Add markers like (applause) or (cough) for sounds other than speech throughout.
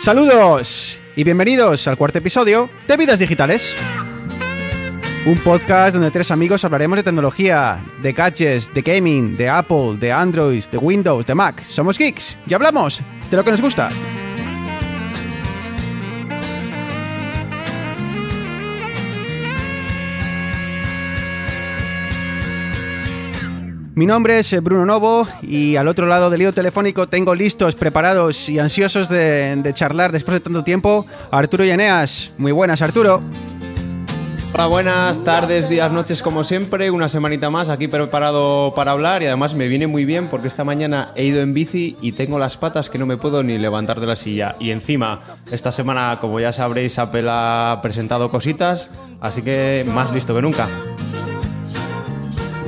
Saludos y bienvenidos al cuarto episodio de Vidas Digitales. Un podcast donde tres amigos hablaremos de tecnología, de gadgets, de gaming, de Apple, de Android, de Windows, de Mac. Somos geeks y hablamos de lo que nos gusta. Mi nombre es eh, Bruno Novo y al otro lado del lío telefónico tengo listos, preparados y ansiosos de, charlar después de tanto tiempo Arturo y Eneas. Muy buenas, Arturo. Hola, buenas tardes, días, noches, como siempre. Una semanita más aquí preparado para hablar y además me viene muy bien porque esta mañana he ido en bici y tengo las patas que no me puedo ni levantar de la silla. Y encima, esta semana, como ya sabréis, Apple ha presentado cositas, así que más listo que nunca.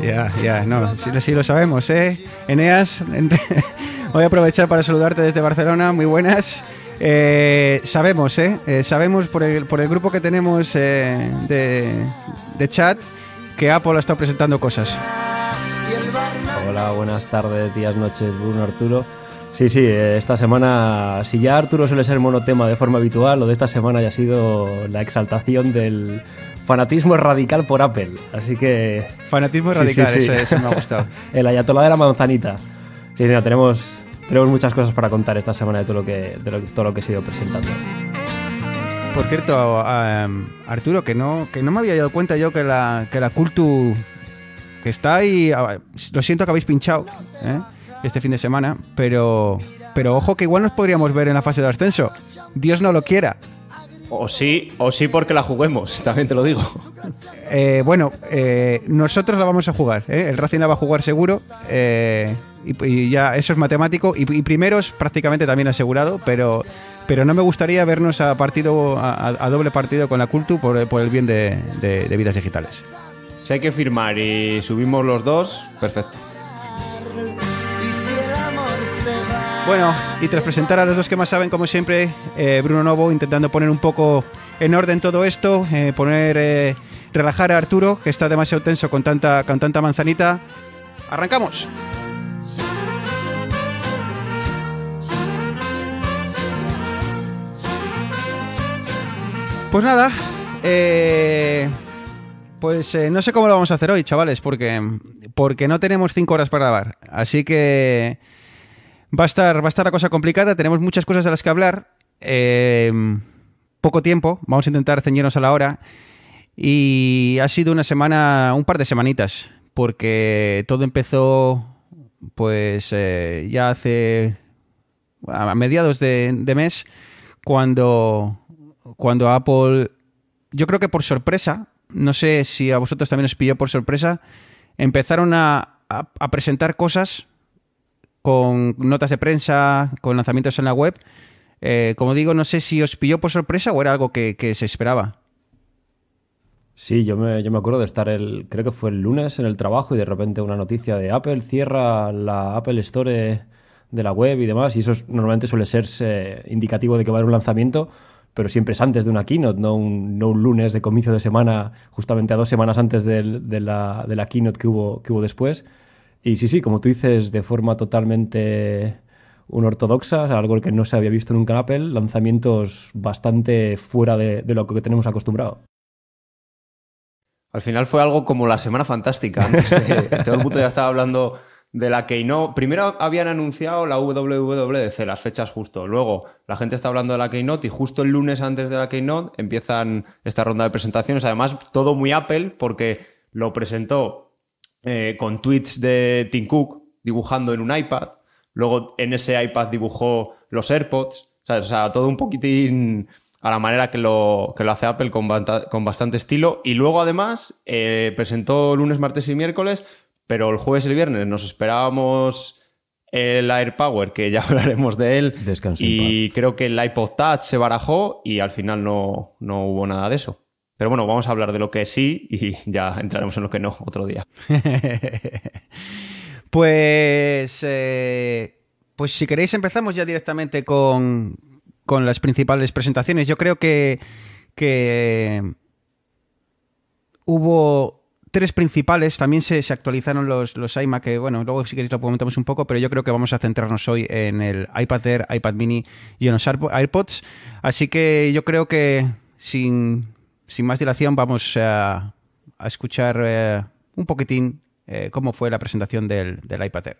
Ya, ya, no, sí, lo sabemos, ¿eh? Eneas, (laughs) voy a aprovechar para saludarte desde Barcelona, muy buenas. Eh, sabemos, ¿eh? Eh, sabemos por el, por el grupo que tenemos eh, de, de chat que Apple ha estado presentando cosas. Hola, buenas tardes, días, noches, Bruno, Arturo. Sí, sí, esta semana, si ya Arturo suele ser monotema de forma habitual, lo de esta semana ya ha sido la exaltación del fanatismo radical por Apple. Así que... Fanatismo Sí, radical, sí, sí. Eso, eso me ha gustado. (laughs) El ayatolá de la manzanita. Sí, mira, tenemos, tenemos muchas cosas para contar esta semana de todo lo que, de lo- todo lo que se ha ido presentando. Por cierto, um, Arturo, que no, que no me había dado cuenta yo que la, que la Cultu que está ahí, ah, lo siento que habéis pinchado ¿eh? este fin de semana, pero, pero ojo que igual nos podríamos ver en la fase de ascenso. Dios no lo quiera. O sí, o sí porque la juguemos, (laughs) también te lo digo. Eh, bueno, eh, nosotros la vamos a jugar. ¿eh? El Racing la va a jugar seguro. eh, y, y ya eso es matemático. Y, y primeros prácticamente también asegurado. Pero, pero no me gustaría vernos a partido a, a- a doble partido con la Cultu por, por el bien de, de- de vidas digitales. Si hay que firmar y subimos los dos, perfecto. Bueno, y tras presentar a los dos que más saben, como siempre, eh, Bruno Novo intentando poner un poco en orden todo esto, eh, poner, eh, relajar a Arturo, que está demasiado tenso con tanta, con tanta manzanita. ¡Arrancamos! Pues nada, pues no sé cómo lo vamos a hacer hoy, chavales, porque, porque no tenemos cinco horas para grabar. Así que va a estar, va a estar la cosa complicada. Tenemos muchas cosas de las que hablar. eh, poco tiempo. Vamos a intentar ceñirnos a la hora. Y ha sido una semana, un par de semanitas, porque todo empezó, pues eh, ya hace a mediados de, de mes, cuando, cuando Apple, yo creo que por sorpresa, no sé si a vosotros también os pilló por sorpresa, empezaron a presentar cosas con notas de prensa, con lanzamientos en la web. Eh, como digo, no sé si os pilló por sorpresa o era algo que, se esperaba. Sí, yo me, yo me acuerdo de estar el, creo que fue el lunes en el trabajo y de repente una noticia de Apple cierra la Apple Store de la web y demás. Y eso es- normalmente suele ser indicativo de que va a haber un lanzamiento, pero siempre es antes de una keynote, no un, no un lunes de comienzo de semana, justamente a dos semanas antes del- de, la, de la keynote que hubo, que hubo después. Y sí, sí, como tú dices, de forma totalmente unortodoxa, algo que no se había visto nunca en Apple, lanzamientos bastante fuera de, de lo que tenemos acostumbrado. Al final fue algo como la Semana Fantástica. Antes de- (laughs) todo el mundo ya estaba hablando de la Keynote. Primero habían anunciado la WWDC, las fechas justo. Luego la gente está hablando de la Keynote y justo el lunes antes de la Keynote empiezan esta ronda de presentaciones. Además, todo muy Apple porque lo presentó eh, con tweets de Tim Cook dibujando en un iPad. Luego en ese iPad dibujó los AirPods. ¿sabes? O sea, todo un poquitín a la manera que lo, que lo hace Apple con, banta- con bastante estilo. Y luego además eh, presentó lunes, martes y miércoles, pero el jueves y el viernes nos esperábamos el AirPower, que ya (laughs) hablaremos de él. Y creo que el iPod Touch se barajó y al final no, no hubo nada de eso. Pero bueno, vamos a hablar de lo que sí y (laughs) ya entraremos en lo que no otro día. (laughs) Pues, eh, pues si queréis empezamos ya directamente con, con las principales presentaciones. Yo creo que, que hubo tres principales. También se, actualizaron los, los iMac, que bueno, luego si queréis lo comentamos un poco, pero yo creo que vamos a centrarnos hoy en el iPad Air, iPad Mini y en los AirPods. Así que yo creo que sin, más dilación vamos a, escuchar eh, un poquitín eh, cómo fue la presentación del, del iPad Air.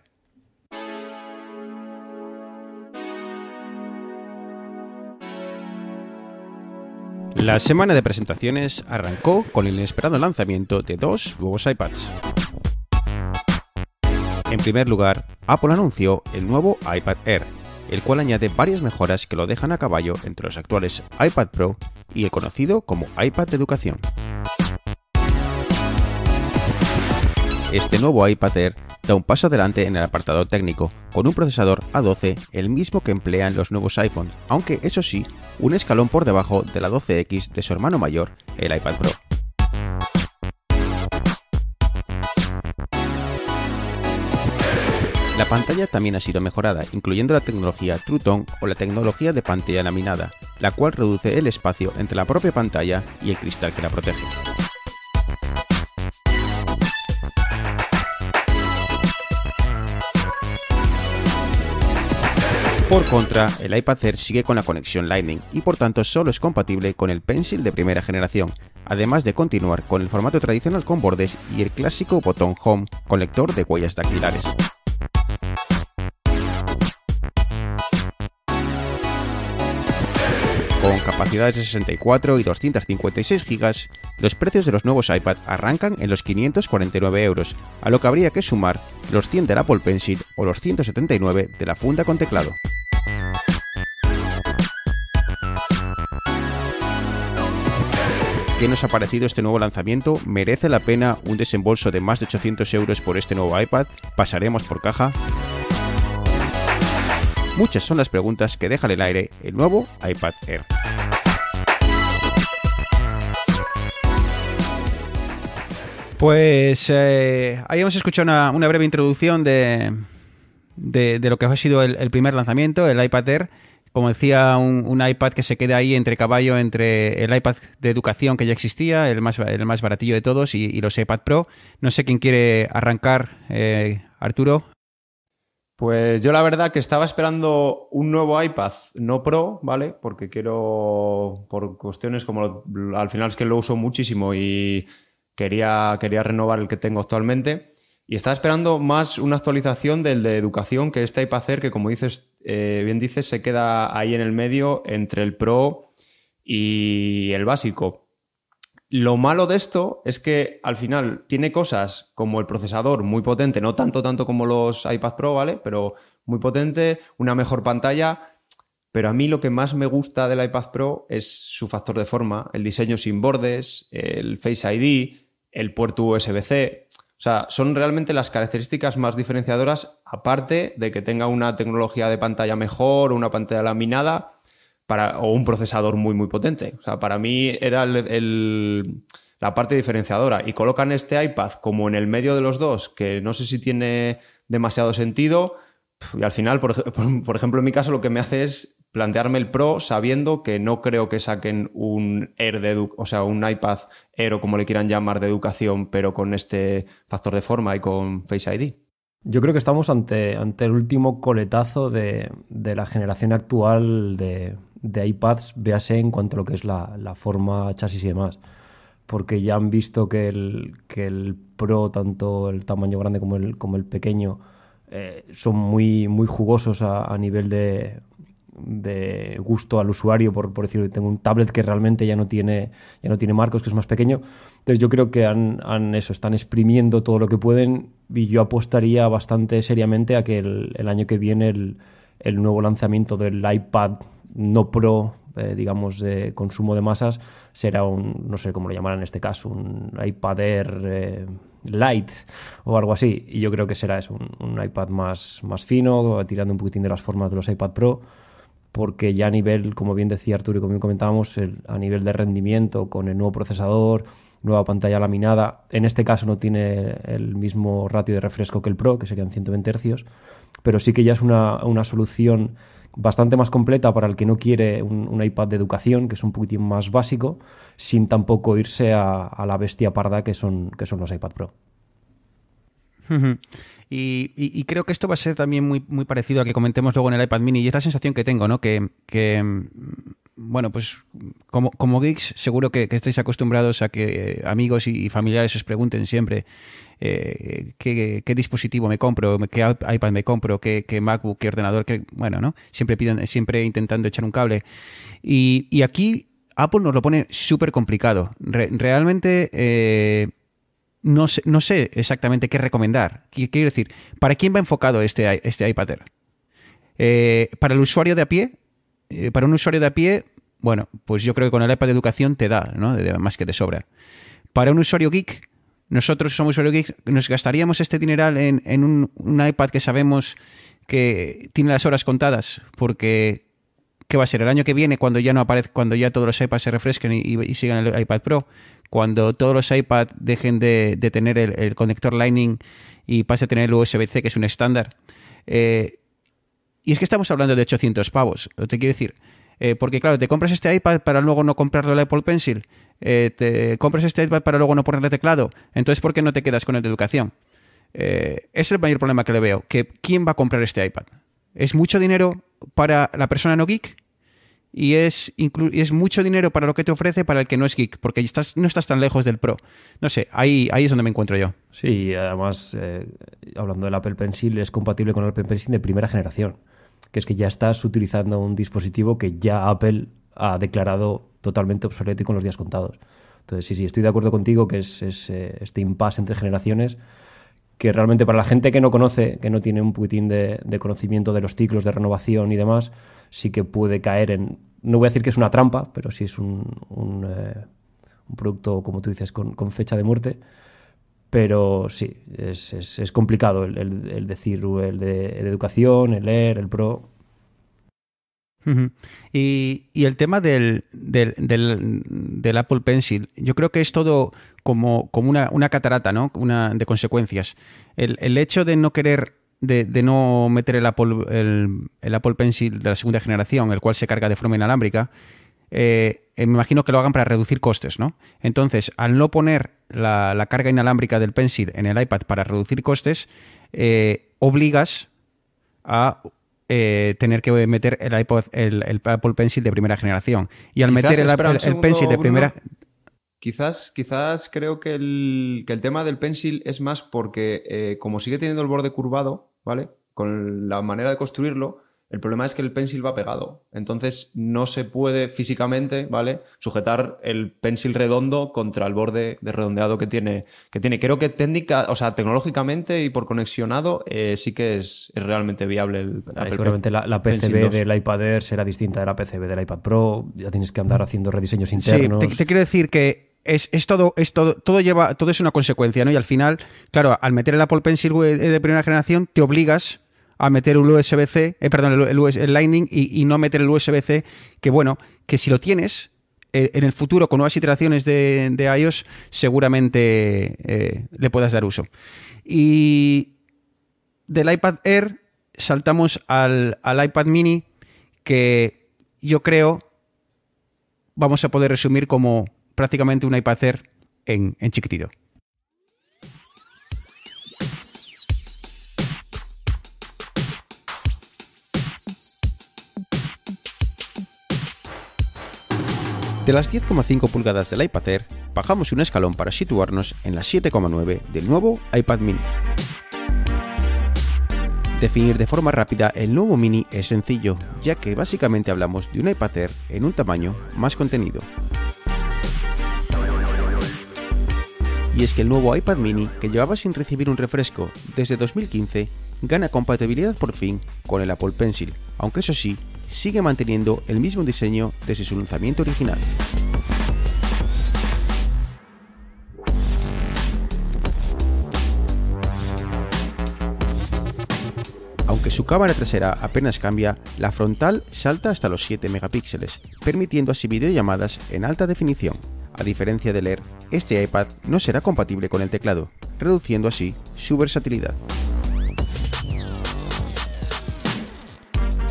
La semana de presentaciones arrancó con el inesperado lanzamiento de dos nuevos iPads. En primer lugar, Apple anunció el nuevo iPad Air, el cual añade varias mejoras que lo dejan a caballo entre los actuales iPad Pro y el conocido como iPad educación. Este nuevo iPad Air da un paso adelante en el apartado técnico, con un procesador A12, el mismo que emplean los nuevos iPhone, aunque eso sí, un escalón por debajo de la 12X de su hermano mayor, el iPad Pro. La pantalla también ha sido mejorada, incluyendo la tecnología True o la tecnología de pantalla laminada, la cual reduce el espacio entre la propia pantalla y el cristal que la protege. Por contra, el iPad Air sigue con la conexión Lightning y por tanto solo es compatible con el Pencil de primera generación, además de continuar con el formato tradicional con bordes y el clásico botón Home con lector de huellas dactilares. Con capacidades de 64 y 256 GB, los precios de los nuevos iPad arrancan en los 549 euros, a lo que habría que sumar los 100 del Apple Pencil o los 179 de la funda con teclado. ¿Qué nos ha parecido este nuevo lanzamiento? ¿Merece la pena un desembolso de más de 800 euros por este nuevo iPad? ¿Pasaremos por caja? Muchas son las preguntas que deja en el aire el nuevo iPad Air. Pues eh, ahí hemos escuchado una, breve introducción de, lo que ha sido el, primer lanzamiento, el iPad Air como decía, un, iPad que se queda ahí entre caballo entre el iPad de educación que ya existía, el más, el más baratillo de todos, y, los iPad Pro. No sé quién quiere arrancar, eh, Arturo. Pues yo la verdad que estaba esperando un nuevo iPad, no Pro, ¿vale? Porque quiero, por cuestiones como al final es que lo uso muchísimo y quería, quería renovar el que tengo actualmente. Y estaba esperando más una actualización del de educación que este iPad Air, que como dices eh, bien dices, se queda ahí en el medio entre el Pro y el básico. Lo malo de esto es que al final tiene cosas como el procesador muy potente, no tanto tanto como los iPad Pro, ¿vale? Pero muy potente, una mejor pantalla, pero a mí lo que más me gusta del iPad Pro es su factor de forma, el diseño sin bordes, el Face ID, el puerto USB-C. O sea, son realmente las características más diferenciadoras, aparte de que tenga una tecnología de pantalla mejor, una pantalla laminada o un procesador muy, muy potente. O sea, para mí era la parte diferenciadora. Y colocan este iPad como en el medio de los dos, que no sé si tiene demasiado sentido. Y al final, (laughs) por, por ejemplo, en mi caso, lo que me hace es plantearme el Pro sabiendo que no creo que saquen un Air de o sea, un iPad Air o como le quieran llamar de educación, pero con este factor de forma y con Face ID. Yo creo que estamos ante, ante el último coletazo de, la generación actual de, iPads, véase en cuanto a lo que es la, forma, chasis y demás. Porque ya han visto que el, que el Pro, tanto el tamaño grande como el, como el pequeño, eh, son muy, muy jugosos a nivel de, de gusto al usuario, por, por decirlo. Tengo un tablet que realmente ya no tiene, ya no tiene marcos, que es más pequeño. Entonces yo creo que han, eso, están exprimiendo todo lo que pueden y yo apostaría bastante seriamente a que el, año que viene el, nuevo lanzamiento del iPad no Pro, eh, digamos, de consumo de masas, será un, no sé cómo lo llamarán en este caso, un iPad Air eh, Lite o algo así. Y yo creo que será eso, un, iPad más, más fino, tirando un poquitín de las formas de los iPad Pro porque ya a nivel, como bien decía Arturo y como bien comentábamos, a nivel de rendimiento con el nuevo procesador, nueva pantalla laminada, en este caso no tiene el mismo ratio de refresco que el Pro, que serían 120 Hz, pero sí que ya es una, solución bastante más completa para el que no quiere un, iPad de educación, que es un poquitín más básico, sin tampoco irse a, la bestia parda que son, que son los iPad Pro. Y, creo que esto va a ser también muy, muy parecido a que comentemos luego en el iPad mini. Y es la sensación que tengo, ¿no? Que, bueno, pues como, como geeks, seguro que, estáis acostumbrados a que amigos y familiares os pregunten siempre eh, qué, dispositivo me compro, qué iPad me compro, qué, MacBook, qué ordenador, qué, bueno, ¿no? Siempre piden, siempre intentando echar un cable. Y, aquí Apple nos lo pone súper complicado. realmente eh, no, sé, no sé exactamente qué recomendar. Quiero decir, ¿para quién va enfocado este, este iPad Air? Eh, para el usuario de a pie, para un usuario de a pie, bueno, pues yo creo que con el iPad de educación te da, ¿no? Más que te sobra. Para un usuario geek, nosotros somos usuarios geeks, nos gastaríamos este dineral en, un, iPad que sabemos que tiene las horas contadas, porque ¿qué va a ser? El año que viene, cuando ya no aparece, cuando ya todos los iPads se refresquen y, sigan el iPad Pro, cuando todos los iPads dejen de, tener el, conector Lightning y pase a tener el USB-C, que es un estándar. Eh, y es que estamos hablando de 800 pavos. Te quiero decir, eh, porque claro, te compras este iPad para luego no comprarle el Apple Pencil, eh, te compras este iPad para luego no ponerle teclado, entonces ¿por qué no te quedas con el de educación? Eh, es el mayor problema que le veo, que ¿quién va a comprar este iPad? ¿Es mucho dinero para la persona no geek? Y es, mucho dinero para lo que te ofrece para el que no es geek, porque no estás tan lejos del Pro. No sé, ahí, ahí es donde me encuentro yo. Sí, además, hablando del Apple Pencil, es compatible con el Apple Pencil de primera generación que es que ya estás utilizando un dispositivo que ya Apple ha declarado totalmente obsoleto y con los días contados. Entonces, sí, sí, estoy de acuerdo contigo que es, eh, este impasse entre generaciones que realmente para la gente que no conoce, que no tiene un putín de, conocimiento de los ciclos de renovación y demás, sí que puede caer en, no voy a decir que es una trampa, pero sí es un, eh, producto, como tú dices, con fecha de muerte pero sí, es, es, complicado el, decir el de, educación, el leer, el pro. y, el tema del, del, Apple Pencil, yo creo que es todo como, como una, una, catarata, ¿no? Una de consecuencias. El, hecho de no querer, de, no meter el Apple, el, Apple Pencil de la segunda generación, el cual se carga de forma inalámbrica, eh, me imagino que lo hagan para reducir costes, ¿no? Entonces, al no poner la, carga inalámbrica del Pencil en el iPad para reducir costes, eh, obligas a eh, tener que meter el, iPod, el, Apple Pencil de primera generación. Y al meter el, Pencil de primera... Quizás, quizás creo que el, que el, tema del Pencil es más porque eh, como sigue teniendo el borde curvado, ¿vale? Con la manera de construirlo, el problema es que el pencil va pegado. Entonces no se puede físicamente, ¿vale? Sujetar el pencil redondo contra el borde de redondeado que tiene. Que tiene. Creo que técnica, o sea, tecnológicamente y por conexionado, eh, sí que es, realmente viable el. seguramente la, PCB del iPad Air será distinta de la PCB del iPad Pro. Ya tienes que andar haciendo rediseños internos. Sí, te, quiero decir que es, todo, es todo, todo lleva, todo es una consecuencia, ¿no? Y al final, claro, al meter el Apple Pencil de primera generación, te obligas a meter un USB-C, eh, perdón, el, Lightning y, no meter el USB-C, que bueno, que si lo tienes, eh, en el futuro con nuevas iteraciones de, iOS, seguramente eh, le puedas dar uso. Y del iPad Air saltamos al, iPad mini, que yo creo vamos a poder resumir como prácticamente un iPad Air en, en chiquitito. De las 10,5 pulgadas del iPad Air, bajamos un escalón para situarnos en las 7,9 del nuevo iPad mini. Definir de forma rápida el nuevo mini es sencillo, ya que básicamente hablamos de un iPad Air en un tamaño más contenido. Y es que el nuevo iPad mini, que llevaba sin recibir un refresco desde 2015, gana compatibilidad por fin con el Apple Pencil, aunque eso sí, sigue manteniendo el mismo diseño desde su lanzamiento original. Aunque su cámara trasera apenas cambia, la frontal salta hasta los 7 megapíxeles, permitiendo así videollamadas en alta definición. A diferencia del Air, este iPad no será compatible con el teclado, reduciendo así su versatilidad.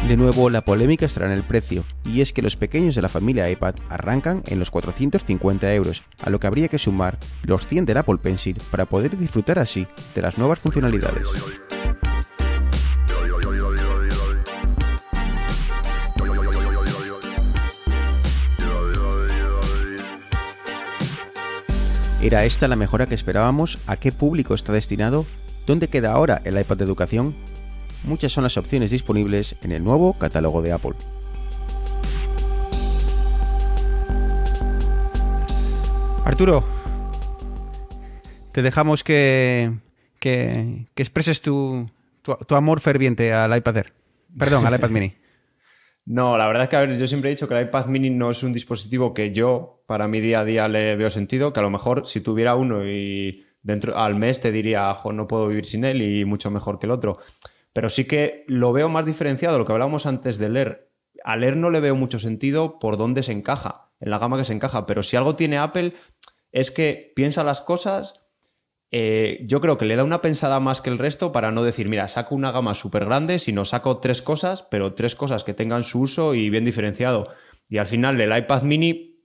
De nuevo, la polémica estará en el precio, y es que los pequeños de la familia iPad arrancan en los 450 euros, a lo que habría que sumar los 100 del Apple Pencil para poder disfrutar así de las nuevas funcionalidades. ¿Era esta la mejora que esperábamos? ¿A qué público está destinado? ¿Dónde queda ahora el iPad de educación? Muchas son las opciones disponibles en el nuevo catálogo de Apple. Arturo, te dejamos que, que, expreses tu, tu, amor ferviente al iPad Air. Perdón, al iPad mini. (laughs) No, la verdad es que, a ver, yo siempre he dicho que el iPad mini no es un dispositivo que yo, para mi día a día, le veo sentido, que a lo mejor si tuviera uno y dentro al mes te diría, no puedo vivir sin él y mucho mejor que el otro. Pero sí que lo veo más diferenciado, lo que hablábamos antes de leer. A leer no le veo mucho sentido por dónde se encaja, en la gama que se encaja, pero si algo tiene Apple es que piensa las cosas eh, yo creo que le da una pensada más que el resto para no decir, mira, saco una gama súper grande, sino saco tres cosas, pero tres cosas que tengan su uso y bien diferenciado. Y al final el iPad mini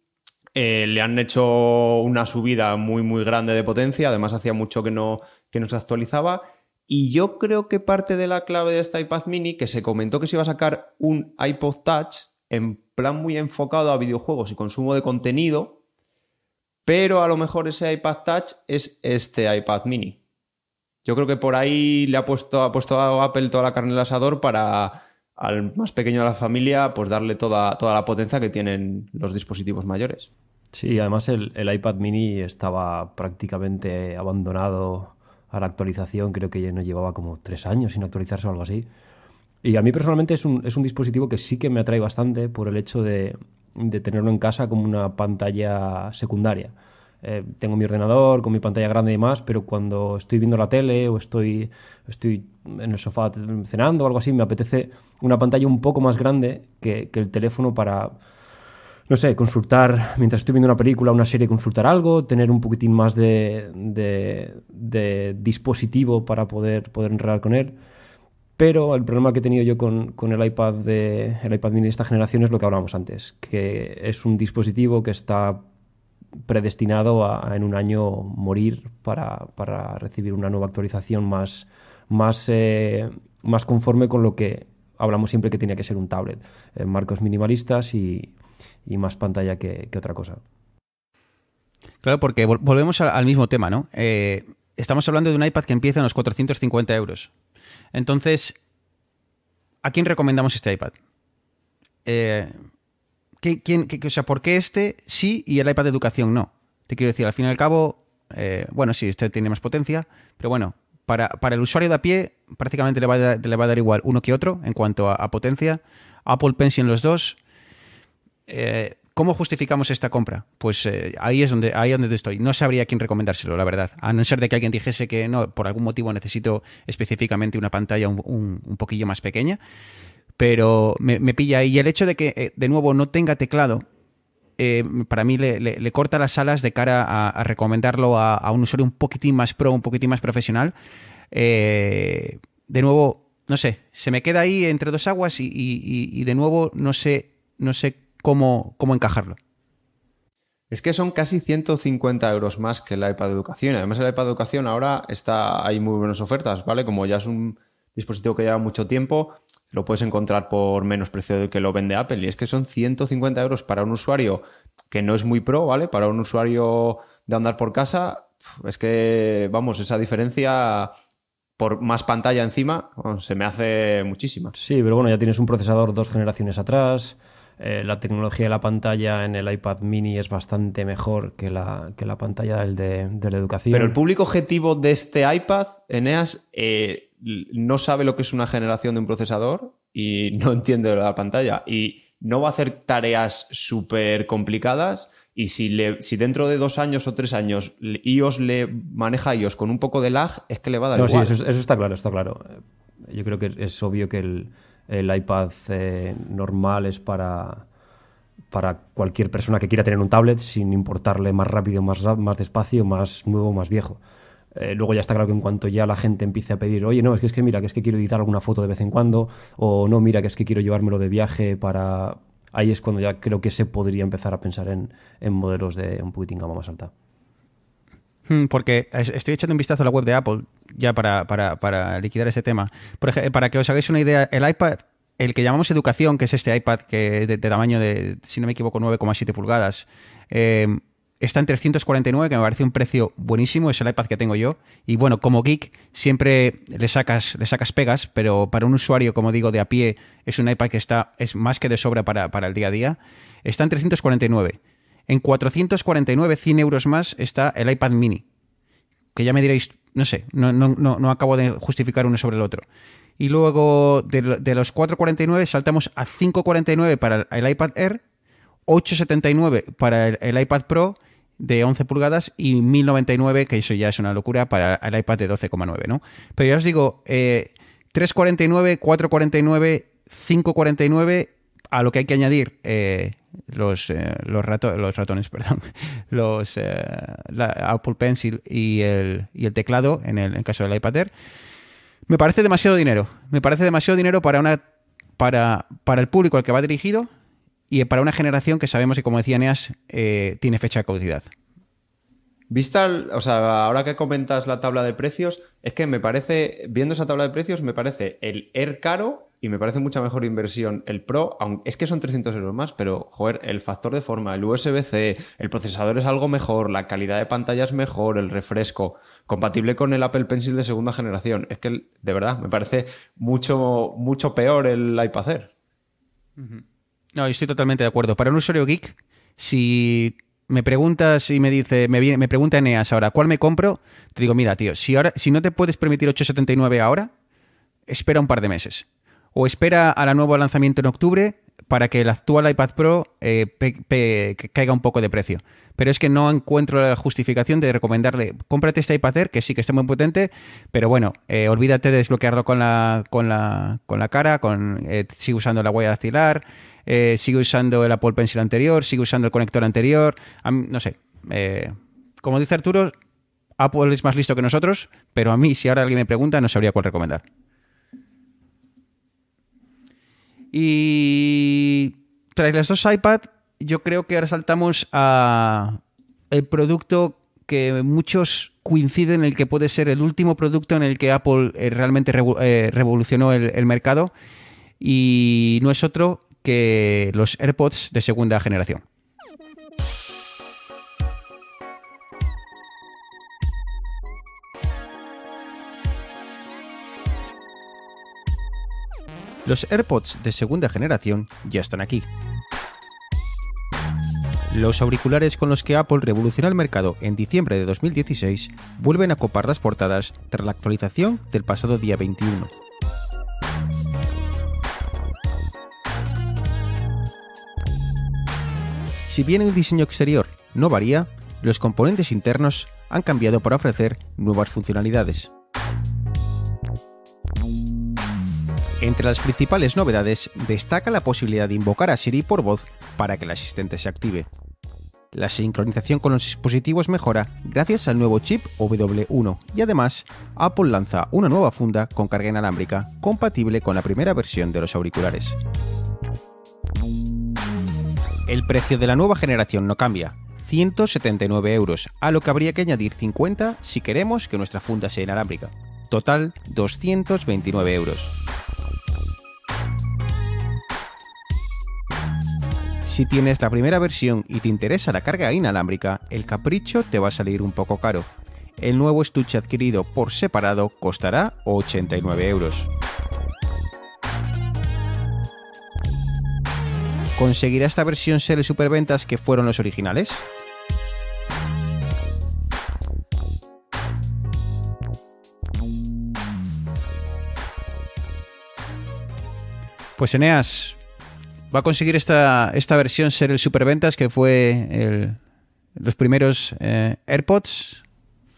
eh, le han hecho una subida muy, muy grande de potencia, además hacía mucho que no, que no se actualizaba. Y yo creo que parte de la clave de este iPad mini, que se comentó que se iba a sacar un iPod Touch en plan muy enfocado a videojuegos y consumo de contenido, pero a lo mejor ese iPad Touch es este iPad mini. Yo creo que por ahí le ha puesto, ha puesto a Apple toda la carne al asador para al más pequeño de la familia pues darle toda, toda la potencia que tienen los dispositivos mayores. Sí, además el, iPad mini estaba prácticamente abandonado a la actualización, creo que ya no llevaba como tres años sin actualizarse o algo así. Y a mí personalmente es un, es un dispositivo que sí que me atrae bastante por el hecho de, tenerlo en casa como una pantalla secundaria. Eh, tengo mi ordenador con mi pantalla grande y demás, pero cuando estoy viendo la tele o estoy, estoy en el sofá cenando o algo así, me apetece una pantalla un poco más grande que, el teléfono para, no sé, consultar, mientras estoy viendo una película, una serie, consultar algo, tener un poquitín más de, de, dispositivo para poder, poder enredar con él. Pero el problema que he tenido yo con, el iPad de el iPad mini de esta generación es lo que hablábamos antes, que es un dispositivo que está predestinado a, en un año morir para, recibir una nueva actualización más, más, eh, más conforme con lo que hablamos siempre que tenía que ser un tablet. Eh, marcos minimalistas y, más pantalla que, otra cosa. Claro, porque volvemos al mismo tema, ¿no? Eh, estamos hablando de un iPad que empieza en los 450 euros. Entonces, ¿a quién recomendamos este iPad? Eh, quién, o sea, ¿por qué este sí y el iPad de educación no? Te quiero decir, al fin y al cabo, eh, bueno, sí, este tiene más potencia, pero bueno, para, el usuario de a pie prácticamente le va, a, le va a dar igual uno que otro en cuanto a, potencia. Apple Pencil en los dos. Eh, ¿Cómo justificamos esta compra? Pues eh, ahí es donde ahí es donde estoy. No sabría quién recomendárselo, la verdad. A no ser de que alguien dijese que no, por algún motivo necesito específicamente una pantalla un, poquillo más pequeña. Pero me, pilla ahí. Y el hecho de que, eh, de nuevo, no tenga teclado, para mí le, corta las alas de cara a, recomendarlo a, un usuario un poquitín más pro, un poquitín más profesional. de nuevo, no sé, se me queda ahí entre dos aguas y, y de nuevo no sé, no sé cómo, encajarlo. Es que son casi 150 euros más que el iPad de educación. Además, el iPad de educación ahora está, hay muy buenas ofertas, ¿vale? Como ya es un dispositivo que lleva mucho tiempo, lo puedes encontrar por menos precio del que lo vende Apple. Y es que son 150 euros para un usuario que no es muy pro, ¿vale? Para un usuario de andar por casa, es que, vamos, esa diferencia por más pantalla encima, se me hace muchísima. Sí, pero bueno, ya tienes un procesador dos generaciones atrás. Eh, la tecnología de la pantalla en el iPad mini es bastante mejor que la, que la pantalla del de, la educación. Pero el público objetivo de este iPad, Eneas, eh, no sabe lo que es una generación de un procesador y (laughs) no entiende la pantalla. Y no va a hacer tareas súper complicadas. Y si, le, si dentro de dos años o tres años iOS le maneja iOS con un poco de lag, es que le va a dar no, Sí, eso, eso está claro, está claro. Yo creo que es obvio que el, el iPad eh, normal es para, para cualquier persona que quiera tener un tablet sin importarle más rápido, más, más despacio, más nuevo, más viejo. Eh, luego ya está claro que en cuanto ya la gente empiece a pedir, oye, no, es que es que mira, que es que quiero editar alguna foto de vez en cuando, o no, mira, que es que quiero llevármelo de viaje para... Ahí es cuando ya creo que se podría empezar a pensar en, en modelos de un poquitín gama más alta. Hmm, porque estoy echando un vistazo a la web de Apple ya para, para, para liquidar ese tema. Por ejemplo, para que os hagáis una idea, el iPad, el que llamamos educación, que es este iPad que de, de tamaño de, si no me equivoco, 9,7 pulgadas, eh, está en 349, que me parece un precio buenísimo, es el iPad que tengo yo. Y bueno, como geek siempre le sacas, le sacas pegas, pero para un usuario, como digo, de a pie, es un iPad que está, es más que de sobra para, para el día a día. Está en 349. En 449, 100 euros más, está el iPad mini. Que ya me diréis, no sé, no, acabo de justificar uno sobre el otro. Y luego de, de los 449 saltamos a 549 para el iPad Air, 879 para el, el iPad Pro de 11 pulgadas y 1099, que eso ya es una locura, para el iPad de 12,9, ¿no? Pero ya os digo, eh, 349, 449, 549, a lo que hay que añadir eh, los, eh, los, rato, los, ratones, (laughs) perdón, los eh, la Apple Pencil y el, y el teclado, en el, caso del iPad Air, me parece demasiado dinero. Me parece demasiado dinero para una para, para el público al que va dirigido y para una generación que sabemos que, como decía Neas, eh, tiene fecha de caducidad. Vista, o sea, ahora que comentas la tabla de precios, es que me parece, viendo esa tabla de precios, me parece el Air caro y me parece mucha mejor inversión el Pro, aunque es que son 300 euros más, pero joder, el factor de forma, el USB-C, el procesador es algo mejor, la calidad de pantalla es mejor, el refresco, compatible con el Apple Pencil de segunda generación. Es que, de verdad, me parece mucho, mucho peor el iPad Air. No, estoy totalmente de acuerdo. Para un usuario geek, si me preguntas y me dice, me, pregunta Eneas ahora, ¿cuál me compro? Te digo, mira, tío, si, ahora, si no te puedes permitir 8,79 ahora, espera un par de meses. O espera a la nuevo lanzamiento en octubre para que el actual iPad Pro eh, caiga un poco de precio. Pero es que no encuentro la justificación de recomendarle, cómprate este iPad Air, que sí que está muy potente, pero bueno, eh, olvídate de desbloquearlo con la, con la, con la cara, con, eh, sigue usando la huella dactilar, eh, sigue usando el Apple Pencil anterior, sigue usando el conector anterior, no sé. Como dice Arturo, Apple es más listo que nosotros, pero a mí, si ahora alguien me pregunta, no sabría cuál recomendar. Y tras las dos iPad, yo creo que ahora saltamos a el producto que muchos coinciden en el que puede ser el último producto en el que Apple eh, realmente revolucionó el, el mercado y no es otro que los AirPods de segunda generación. Los AirPods de segunda generación ya están aquí. Los auriculares con los que Apple revolucionó el mercado en diciembre de 2016 vuelven a copar las portadas tras la actualización del pasado día 21. Si bien el diseño exterior no varía, los componentes internos han cambiado para ofrecer nuevas funcionalidades. Entre las principales novedades destaca la posibilidad de invocar a Siri por voz para que el asistente se active. La sincronización con los dispositivos mejora gracias al nuevo chip W1 y además Apple lanza una nueva funda con carga inalámbrica compatible con la primera versión de los auriculares. El precio de la nueva generación no cambia, 179 euros, a lo que habría que añadir 50 si queremos que nuestra funda sea inalámbrica. Total, 229 euros. Si tienes la primera versión y te interesa la carga inalámbrica, el capricho te va a salir un poco caro. El nuevo estuche adquirido por separado costará 89 euros. ¿Conseguirá esta versión ser el superventas que fueron los originales? Pues Eneas, ¿va a conseguir esta, esta versión ser el superventas que fue el, los primeros eh, AirPods?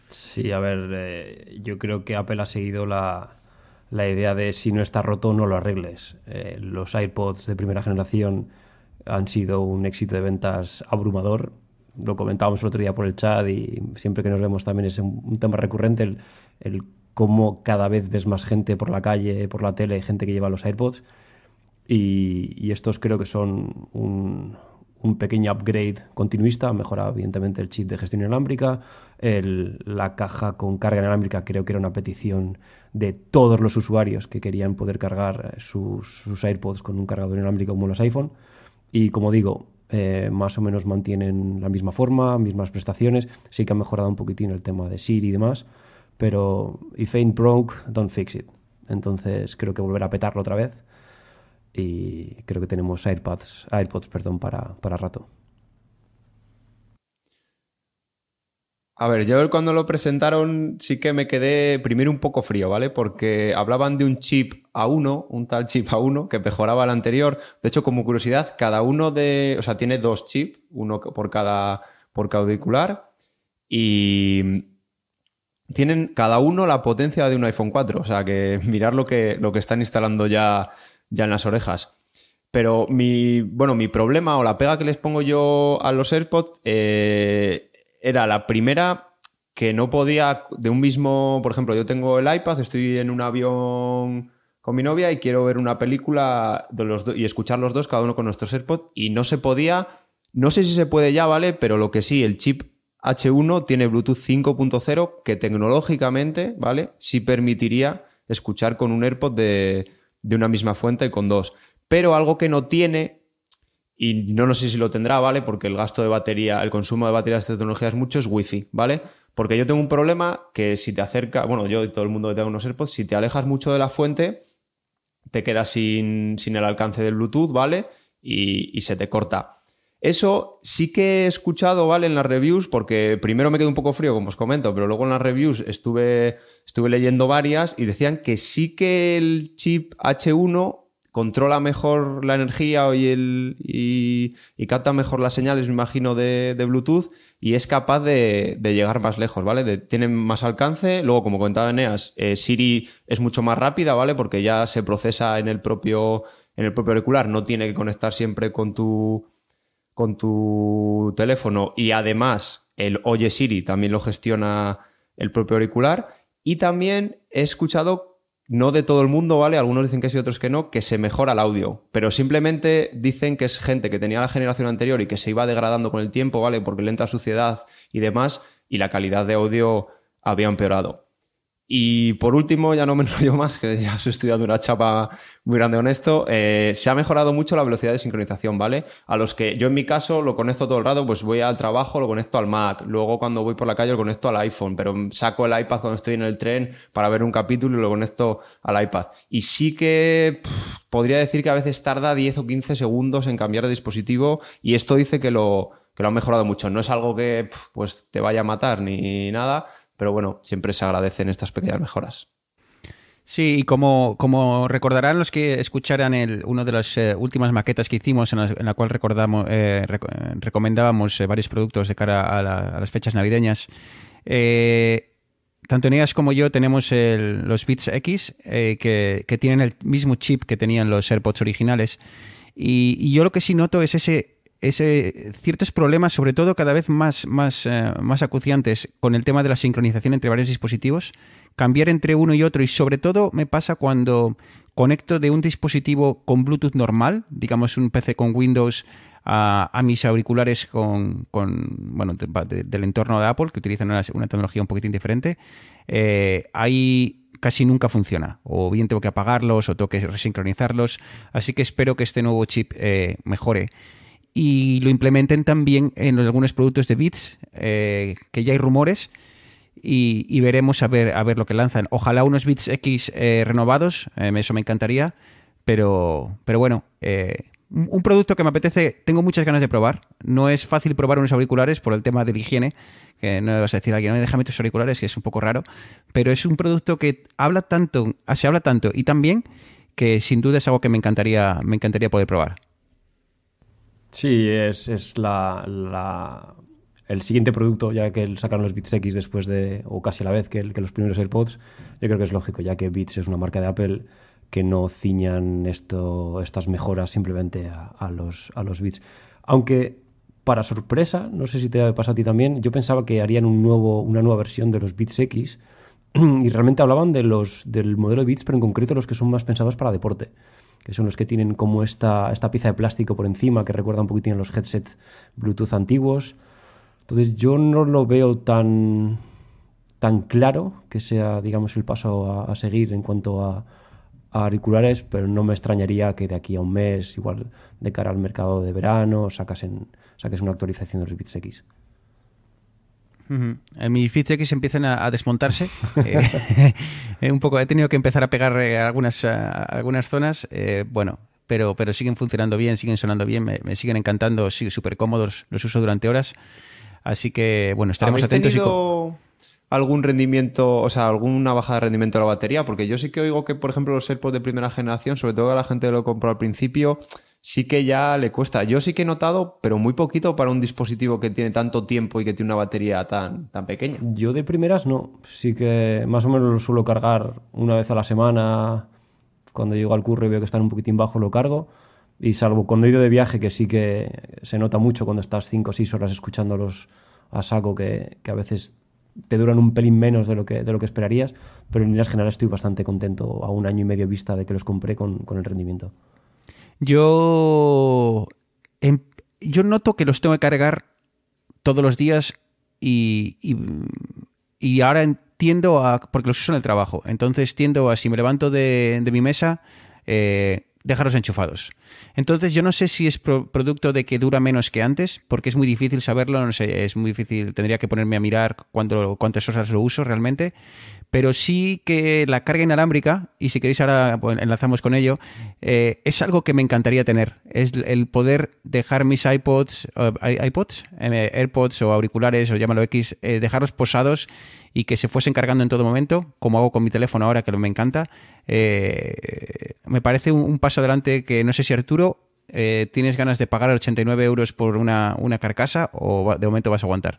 Sí, a ver, eh, yo creo que Apple ha seguido la, la, idea de si no está roto no lo arregles. Eh, los iPods de primera generación han sido un éxito de ventas abrumador. lo comentábamos el otro día por el chat y siempre que nos vemos también es un, tema recurrente, el, el, cómo cada vez ves más gente por la calle, por la tele, gente que lleva los AirPods. Y, estos creo que son un, pequeño upgrade continuista, mejora evidentemente el chip de gestión inalámbrica, la caja con carga inalámbrica creo que era una petición de todos los usuarios que querían poder cargar sus, AirPods con un cargador inalámbrico como los iPhone. Y como digo, eh, más o menos mantienen la misma forma, mismas prestaciones, sí que han mejorado un poquitín el tema de Siri y demás, pero if ain't broke, don't fix it. Entonces creo que volver a petarlo otra vez y creo que tenemos AirPods, AirPods perdón, para, para rato. A ver, yo cuando lo presentaron sí que me quedé primero un poco frío, ¿vale? Porque hablaban de un chip A1, un tal chip A1 que mejoraba el anterior. De hecho, como curiosidad, cada uno de, o sea, tiene dos chips, uno por cada, por cada auricular y tienen cada uno la potencia de un iPhone 4. O sea, que (laughs) mirar lo que, lo que están instalando ya ya en las orejas. Pero mi, bueno, mi problema o la pega que les pongo yo a los AirPods eh, era la primera que no podía de un mismo, por ejemplo, yo tengo el iPad, estoy en un avión con mi novia y quiero ver una película de los y escuchar los dos, cada uno con nuestros AirPods, y no se podía, no sé si se puede ya, ¿vale? Pero lo que sí, el chip H1 tiene Bluetooth 5.0 que tecnológicamente, ¿vale? Sí permitiría escuchar con un AirPod de, de una misma fuente con dos. Pero algo que no tiene, y no, no sé si lo tendrá, ¿vale? Porque el gasto de batería, el consumo de batería de tecnología es mucho, es Wi-Fi, ¿vale? Porque yo tengo un problema que si te acerca, bueno, yo y todo el mundo que tenga unos AirPods, si te alejas mucho de la fuente, te quedas sin, sin el alcance del Bluetooth, ¿vale? Y, y se te corta. Eso sí que he escuchado, ¿vale? En las reviews, porque primero me quedé un poco frío, como os comento, pero luego en las reviews estuve, estuve leyendo varias y decían que sí que el chip H1 controla mejor la energía y, el, y, capta mejor las señales, me imagino, de, Bluetooth y es capaz de, llegar más lejos, ¿vale? tiene más alcance. Luego, como comentaba Eneas, eh, Siri es mucho más rápida, ¿vale? Porque ya se procesa en el propio, en el propio auricular, no tiene que conectar siempre con tu con tu teléfono y además el Oye Siri también lo gestiona el propio auricular. Y también he escuchado, no de todo el mundo, ¿vale? Algunos dicen que sí, otros que no, que se mejora el audio. Pero simplemente dicen que es gente que tenía la generación anterior y que se iba degradando con el tiempo, ¿vale? Porque le entra suciedad y demás, y la calidad de audio había empeorado. Y por último, ya no me enrollo más, que ya estoy estudiando una chapa muy grande honesto, eh, se ha mejorado mucho la velocidad de sincronización, ¿vale? A los que yo en mi caso lo conecto todo el rato, pues voy al trabajo, lo conecto al Mac, luego cuando voy por la calle lo conecto al iPhone, pero saco el iPad cuando estoy en el tren para ver un capítulo y lo conecto al iPad. Y sí que podría decir que a veces tarda 10 o 15 segundos en cambiar de dispositivo y esto dice que lo, que lo han mejorado mucho. No es algo que pues te vaya a matar ni nada, pero bueno, siempre se agradecen estas pequeñas mejoras. Sí, y como, como recordarán los que escucharan el, una de las eh, últimas maquetas que hicimos en la, cual recordamos, eh, recomendábamos eh, varios productos de cara a, las fechas navideñas, tanto Eneas como yo tenemos los Beats X que, que, tienen el mismo chip que tenían los AirPods originales y yo lo que sí noto es ese ese, ciertos problemas, sobre todo cada vez más, más, eh, más acuciantes con el tema de la sincronización entre varios dispositivos, cambiar entre uno y otro y sobre todo me pasa cuando conecto de un dispositivo con Bluetooth normal, digamos un PC con Windows, a, mis auriculares con, con bueno, del entorno de Apple, que utilizan una, tecnología un poquitín diferente, eh, ahí casi nunca funciona. O bien tengo que apagarlos o tengo que resincronizarlos. Así que espero que este nuevo chip eh, mejore y lo implementen también en algunos productos de Bits, eh, que ya hay rumores. Y, veremos a ver, a ver lo que lanzan. Ojalá unos Bits X eh, renovados, eh, eso me encantaría, pero, pero bueno, un producto que me apetece, tengo muchas ganas de probar. No es fácil probar unos auriculares por el tema de la higiene, que no vas a decir a alguien, no, déjame tus auriculares, que es un poco raro, pero es un producto que habla tanto, se habla tanto y también que sin duda es algo que me encantaría, me encantaría poder probar. Sí, es, es la, el siguiente producto, ya que sacaron los Beats X después de, o casi a la vez que, los primeros AirPods, yo creo que es lógico, ya que Beats es una marca de Apple que no ciñan esto, estas mejoras simplemente a, los, a los Beats. Aunque para sorpresa, no sé si te pasa a ti también, yo pensaba que harían un nuevo, una nueva versión de los Beats X (clears throat) y realmente hablaban de los, del modelo de Beats, pero en concreto los que son más pensados para deporte, que son los que tienen como esta, esta pieza de plástico por encima que recuerda un poquitín a los headsets Bluetooth antiguos. Entonces yo no lo veo tan, tan claro que sea, digamos, el paso a, seguir en cuanto a, auriculares, pero no me extrañaría que de aquí a un mes, igual de cara al mercado de verano, sacas en, saques una actualización de los X. En mis X empiezan a, desmontarse. (laughs) (laughs) Eh, un poco, he tenido que empezar a pegar eh, algunas, algunas zonas. Eh, bueno, pero, pero siguen funcionando bien, siguen sonando bien, me, siguen encantando, siguen súper cómodos, los uso durante horas. Así que, bueno, estaremos atentos. Tenido... algún rendimiento, o sea, alguna bajada de rendimiento de la batería? Porque yo sí que oigo que, por ejemplo, los AirPods de primera generación, sobre todo a la gente que lo compró al principio, sí que ya le cuesta. Yo sí que he notado, pero muy poquito para un dispositivo que tiene tanto tiempo y que tiene una batería tan, tan pequeña. Yo de primeras no. Sí que más o menos lo suelo cargar una vez a la semana. Cuando llego al curro y veo que están un poquitín bajo, lo cargo. Y salvo cuando he ido de viaje, que sí que se nota mucho cuando estás 5 o 6 horas escuchándolos a saco, que, a veces te duran un pelín menos de lo que, de lo que esperarías. Pero en líneas generales estoy bastante contento a un año y medio vista de que los compré con, con el rendimiento. Yo, em, yo noto que los tengo que cargar todos los días y, y, ahora entiendo a, porque los uso en el trabajo, entonces tiendo a si me levanto de, de mi mesa, eh, dejarlos enchufados. Entonces yo no sé si es producto de que dura menos que antes, porque es muy difícil saberlo, no sé, es muy difícil, tendría que ponerme a mirar cuánto, cuántas horas lo uso realmente, pero sí que la carga inalámbrica, y si queréis ahora pues, enlazamos con ello, eh, es algo que me encantaría tener. Es el poder dejar mis iPods, iPods, eh, AirPods o auriculares o llámalo X, eh, dejarlos posados y que se fuesen cargando en todo momento, como hago con mi teléfono ahora, que me encanta. me parece un, paso adelante que no sé si Arturo tienes ganas de pagar 89 euros por una, una carcasa o de momento vas a aguantar.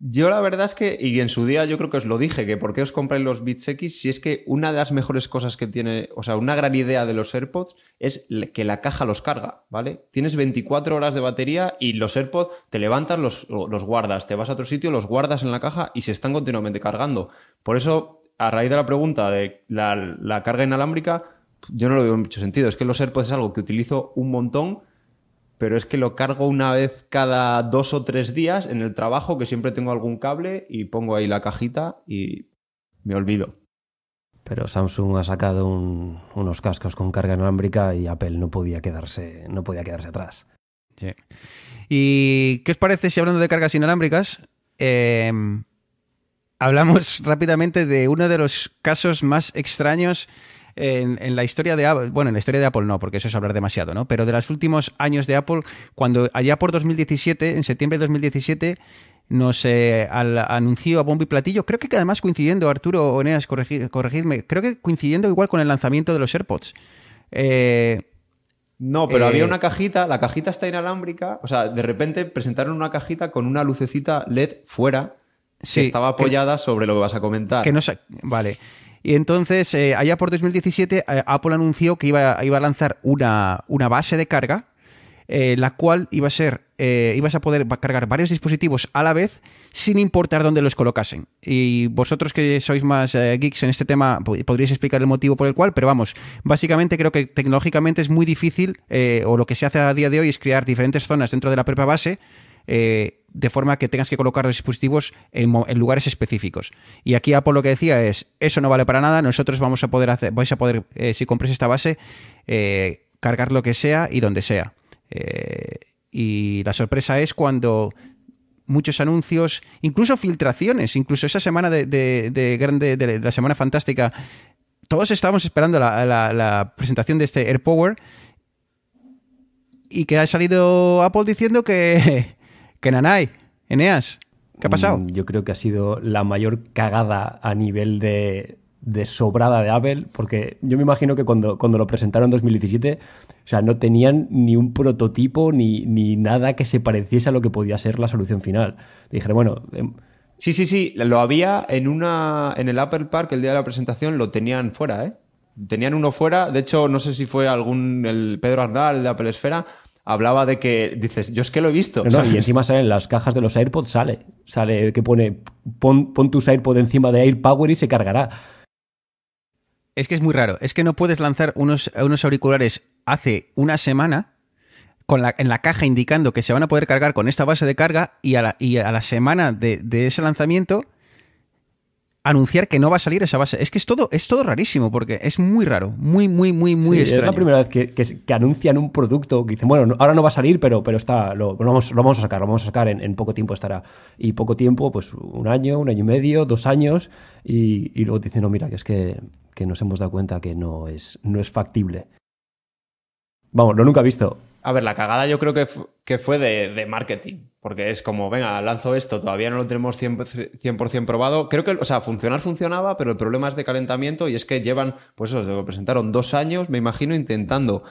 Yo la verdad es que, y en su día yo creo que os lo dije, que por qué os compráis los Beats X, si es que una de las mejores cosas que tiene, o sea, una gran idea de los AirPods es que la caja los carga, ¿vale? Tienes 24 horas de batería y los AirPods te levantas, los, los guardas, te vas a otro sitio, los guardas en la caja y se están continuamente cargando. Por eso, a raíz de la pregunta de la, la carga inalámbrica, yo no lo veo en mucho sentido. Es que los AirPods es algo que utilizo un montón pero es que lo cargo una vez cada dos o tres días en el trabajo, que siempre tengo algún cable y pongo ahí la cajita y me olvido. Pero Samsung ha sacado unos cascos con carga inalámbrica y Apple no podía quedarse, no podía quedarse atrás. Sí. ¿Y qué os parece si hablando de cargas inalámbricas, eh, hablamos (laughs) rápidamente de uno de los casos más extraños en, la historia de Apple, bueno, en la historia de Apple no, porque eso es hablar demasiado, ¿no? Pero de los últimos años de Apple, cuando allá por 2017, en septiembre de 2017, nos eh, anunció a bombo y platillo, creo que además coincidiendo, Arturo Oneas, corregidme, creo que coincidiendo igual con el lanzamiento de los AirPods. Eh, no, pero había eh, una cajita, la cajita está inalámbrica, o sea, de repente presentaron una cajita con una lucecita LED fuera que estaba apoyada sobre lo que vas a comentar. Que no vale. Y entonces, eh, allá por 2017, eh, Apple anunció que iba, iba a lanzar una, una, base de carga, eh, la cual iba a ser, ibas a poder cargar varios dispositivos a la vez sin importar dónde los colocasen. Y vosotros que sois más geeks en este tema, podríais explicar el motivo por el cual, pero vamos, básicamente creo que tecnológicamente es muy difícil, o lo que se hace a día de hoy es crear diferentes zonas dentro de la propia base eh, de forma que tengas que colocar los dispositivos en, lugares específicos. Y aquí Apple lo que decía es, eso no vale para nada, nosotros vamos a poder hacer, vais a poder, eh, si compres esta base, eh, cargar lo que sea y donde sea. y la sorpresa es cuando muchos anuncios, incluso filtraciones, incluso esa semana de, grande, de, la semana fantástica, todos estábamos esperando la, la presentación de este AirPower y que ha salido Apple diciendo que, que Nanay, Eneas, ¿qué ha pasado? Mm, yo creo que ha sido la mayor cagada a nivel de, sobrada de Apple, porque yo me imagino que cuando, cuando lo presentaron en 2017, o sea, no tenían ni un prototipo ni, ni nada que se pareciese a lo que podía ser la solución final. Dijeron, bueno... Em, sí, sí, sí, lo había en una en el Apple Park el día de la presentación, lo tenían fuera, ¿eh? Tenían uno fuera, de hecho, no sé si fue algún, el Pedro Ardal de Apple Esfera, hablaba de que dices, yo es que lo he visto. No, no, y encima salen las cajas de los AirPods, sale. Sale que pone, pon, pon tus AirPods encima de AirPower y se cargará. Es que es muy raro. Es que no puedes lanzar unos, unos auriculares hace una semana con la, en la caja indicando que se van a poder cargar con esta base de carga y a la, y a la semana de, de ese lanzamiento anunciar que no va a salir esa base. Es que es todo, es todo rarísimo, porque es muy raro, muy, muy, muy, muy Sí, extraño. Es la primera vez que, que- que anuncian un producto que dicen, bueno, no- ahora no va a salir, pero, pero está, lo, lo vamos, lo vamos a sacar, lo vamos a sacar, en, en poco tiempo estará. Y poco tiempo, pues un año, un año y medio, dos años, y, y luego dicen, no, mira, que es que, que nos hemos dado cuenta que no es, no es factible. Vamos, lo nunca he visto. A ver, la cagada yo creo que, que fue de, de marketing, porque es como, venga, lanzo esto, todavía no lo tenemos 100%, 100% probado. Creo que, o sea, funcionar funcionaba, pero el problema es de calentamiento y es que llevan, pues eso, se lo presentaron dos años, me imagino, intentando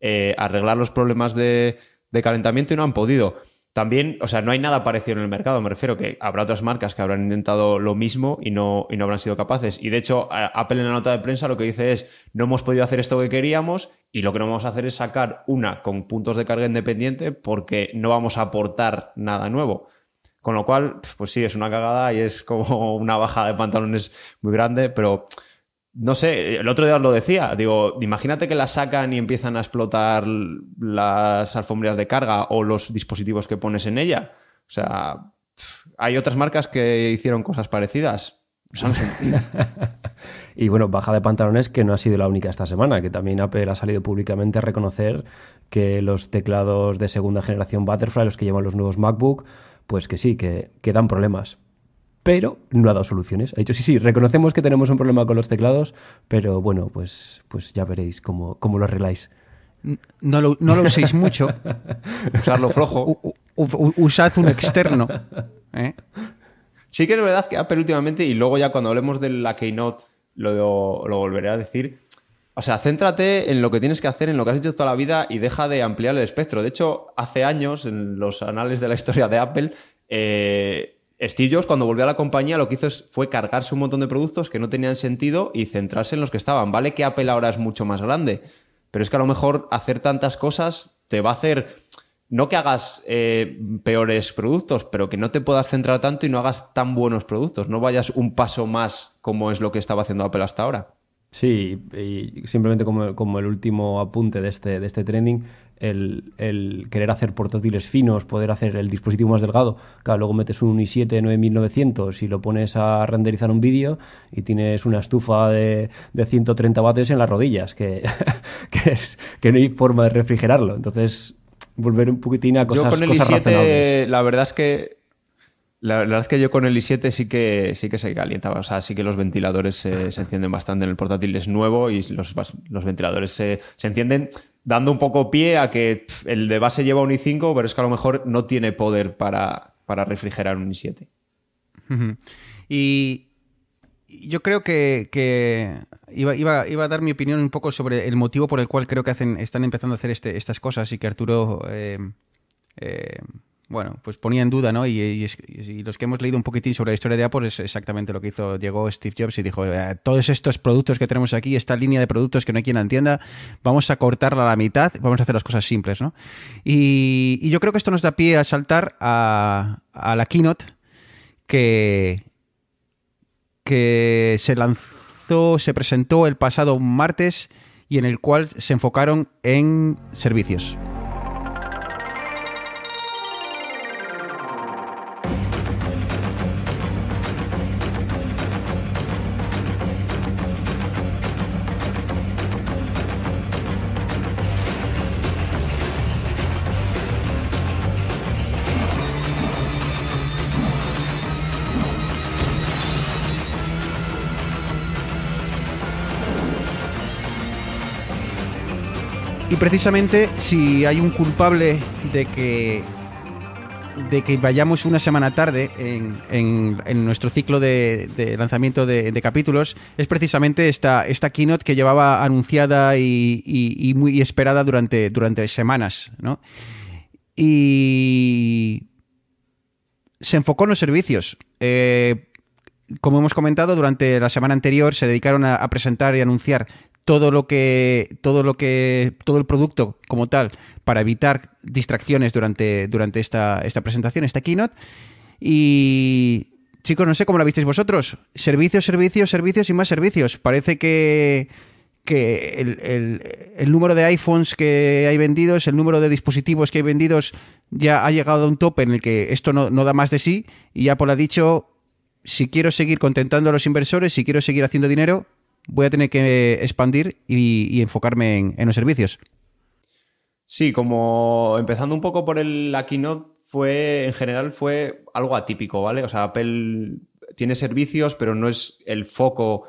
eh, arreglar los problemas de, de calentamiento y no han podido. También, o sea, no hay nada parecido en el mercado, me refiero que habrá otras marcas que habrán intentado lo mismo y no, y no habrán sido capaces. Y de hecho, Apple en la nota de prensa lo que dice es, no hemos podido hacer esto que queríamos y lo que no vamos a hacer es sacar una con puntos de carga independiente porque no vamos a aportar nada nuevo. Con lo cual, pues sí, es una cagada y es como (laughs) una bajada de pantalones muy grande, pero no sé, el otro día os lo decía, digo, imagínate que la sacan y empiezan a explotar las alfombras de carga o los dispositivos que pones en ella. O sea, hay otras marcas que hicieron cosas parecidas. (laughs) Y bueno, baja de pantalones que no ha sido la única esta semana, que también Apple ha salido públicamente a reconocer que los teclados de segunda generación Butterfly, los que llevan los nuevos MacBook, pues que sí, que, que dan problemas. Pero no ha dado soluciones. Ha dicho, sí, sí, reconocemos que tenemos un problema con los teclados, pero bueno, pues, pues ya veréis cómo, cómo lo arregláis. No lo, no lo uséis mucho. (laughs) Usarlo flojo. U- u- u- usad un externo. (laughs) ¿eh? Sí que es verdad que Apple últimamente, y luego ya cuando hablemos de la Keynote lo, lo volveré a decir, o sea, céntrate en lo que tienes que hacer, en lo que has hecho toda la vida y deja de ampliar el espectro. De hecho, hace años, en los anales de la historia de Apple, eh, Steve Jobs, cuando volvió a la compañía, lo que hizo fue cargarse un montón de productos que no tenían sentido y centrarse en los que estaban. Vale que Apple ahora es mucho más grande, pero es que a lo mejor hacer tantas cosas te va a hacer no que hagas eh, peores productos, pero que no te puedas centrar tanto y no hagas tan buenos productos. No vayas un paso más como es lo que estaba haciendo Apple hasta ahora. Sí, y simplemente como, como el último apunte de este, de este trending, el, el querer hacer portátiles finos, poder hacer el dispositivo más delgado. Claro, luego metes un i7 9900 y lo pones a renderizar un vídeo y tienes una estufa de, de 130 vatios en las rodillas, que, (laughs) que, es, que no hay forma de refrigerarlo. Entonces, volver un poquitín a cosas, yo con el cosas i7, razonables. la verdad es que la verdad es que yo con el i7 sí que sí que se calienta, o sea, sí que los ventiladores se, se encienden bastante en el portátil es nuevo y los, los ventiladores se, se encienden dando un poco pie a que el de base lleva un i5, pero es que a lo mejor no tiene poder para, para refrigerar un i7. Ujú. Y yo creo que, que iba, iba- iba a dar mi opinión un poco sobre el motivo por el cual creo que hacen, están empezando a hacer este- estas cosas y que Arturo, eh, eh, bueno, pues ponía en duda, ¿no? Y, y los que hemos leído un poquitín sobre la historia de Apple es exactamente lo que hizo, llegó Steve Jobs y dijo, "Eh, todos estos productos que tenemos aquí, esta línea de productos que no hay quien la entienda, vamos a cortarla a la mitad, vamos a hacer las cosas simples, ¿no? Y, y yo creo que esto nos da pie a saltar a, a la keynote que, que se lanzó, se presentó el pasado martes y en el cual se enfocaron en servicios. Precisamente si hay un culpable de que de que vayamos una semana tarde en, en- nuestro ciclo de, lanzamiento de, capítulos es precisamente esta, esta keynote que llevaba anunciada y, y- muy esperada durante, durante semanas, ¿no? Y se enfocó en los servicios. Eh, como hemos comentado, durante la semana anterior se dedicaron a presentar y anunciar todo lo que todo lo que todo el producto como tal para evitar distracciones durante durante esta esta presentación, esta keynote y chicos, no sé cómo la visteis vosotros. Servicios, servicios, servicios y más servicios. Parece que que el, número de iPhones que hay vendidos, el número de dispositivos que hay vendidos ya ha llegado a un tope en el que esto no, da más de sí y Apple ha dicho, si quiero seguir contentando a los inversores, si quiero seguir haciendo dinero, voy a tener que expandir y, enfocarme en, los servicios. Sí, como empezando un poco por el, la keynote, fue, en general fue algo atípico, ¿vale? O sea, Apple tiene servicios, pero no es el foco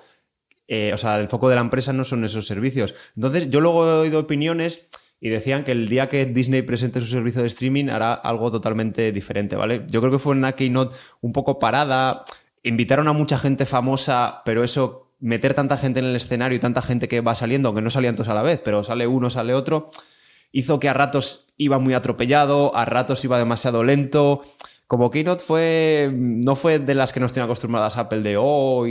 eh, o sea, el foco de la empresa no son esos servicios. Entonces, yo luego he oído opiniones y decían que el día que Disney presente su servicio de streaming hará algo totalmente diferente, ¿vale? Yo creo que fue una keynote un poco parada, invitaron a mucha gente famosa, pero eso, meter tanta gente en el escenario y tanta gente que va saliendo, aunque no salían todos a la vez, pero sale uno, sale otro, hizo que a ratos iba muy atropellado, a ratos iba demasiado lento como Keynote fue, no fue de las que nos tienen acostumbradas Apple de oh,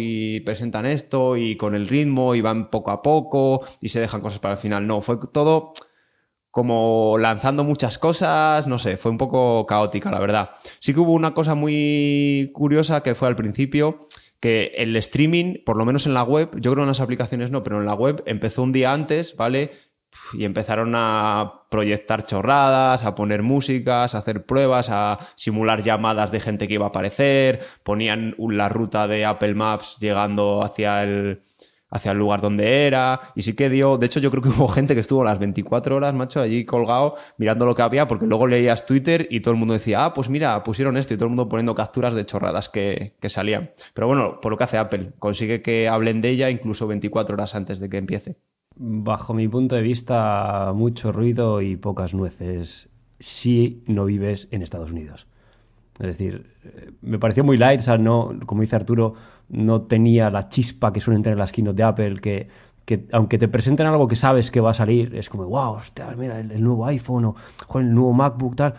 presentan esto y con el ritmo y van poco a poco y se dejan cosas para el final. No, fue todo como lanzando muchas cosas, no sé, fue un poco caótica, la verdad. Sí que hubo una cosa muy curiosa que fue al principio, que el streaming, por lo menos en la web, yo creo en las aplicaciones no, pero en la web empezó un día antes, ¿vale? y empezaron a proyectar chorradas, a poner músicas, a hacer pruebas, a simular llamadas de gente que iba a aparecer, ponían la ruta de Apple Maps llegando hacia el, hacia el lugar donde era, y sí que dio, de hecho yo creo que (laughs) hubo gente que estuvo las 24 horas, macho, allí colgado mirando lo que había, porque luego leías Twitter y todo el mundo decía, ah, pues mira, pusieron esto, y todo el mundo poniendo capturas de chorradas que, que salían. Pero bueno, por lo que hace Apple, consigue que hablen de ella incluso 24 horas antes de que empiece. Bajo mi punto de vista, mucho ruido y pocas nueces si no vives en Estados Unidos. Es decir, eh, me pareció muy light, o sea, no, como dice Arturo, no tenía la chispa que suelen tener las keynote de Apple, que, aunque te presenten algo que sabes que va a salir, es como, wow, hostia, mira, el, nuevo iPhone o, el nuevo MacBook, tal.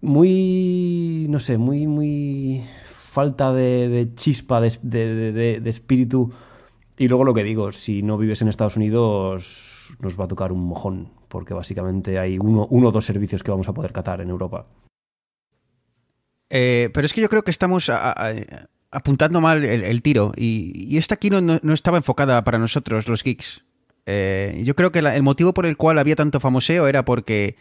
Muy, no sé, muy, muy falta de, chispa, de, de espíritu y luego lo que digo, si no vives en Estados Unidos, nos va a tocar un mojón, porque básicamente hay uno, uno o dos servicios que vamos a poder catar en Europa. Eh, pero es que yo creo que estamos apuntando mal el, tiro. Y, esta aquí no, estaba enfocada para nosotros, los geeks. Eh, yo creo que el motivo por el cual había tanto famoseo era porque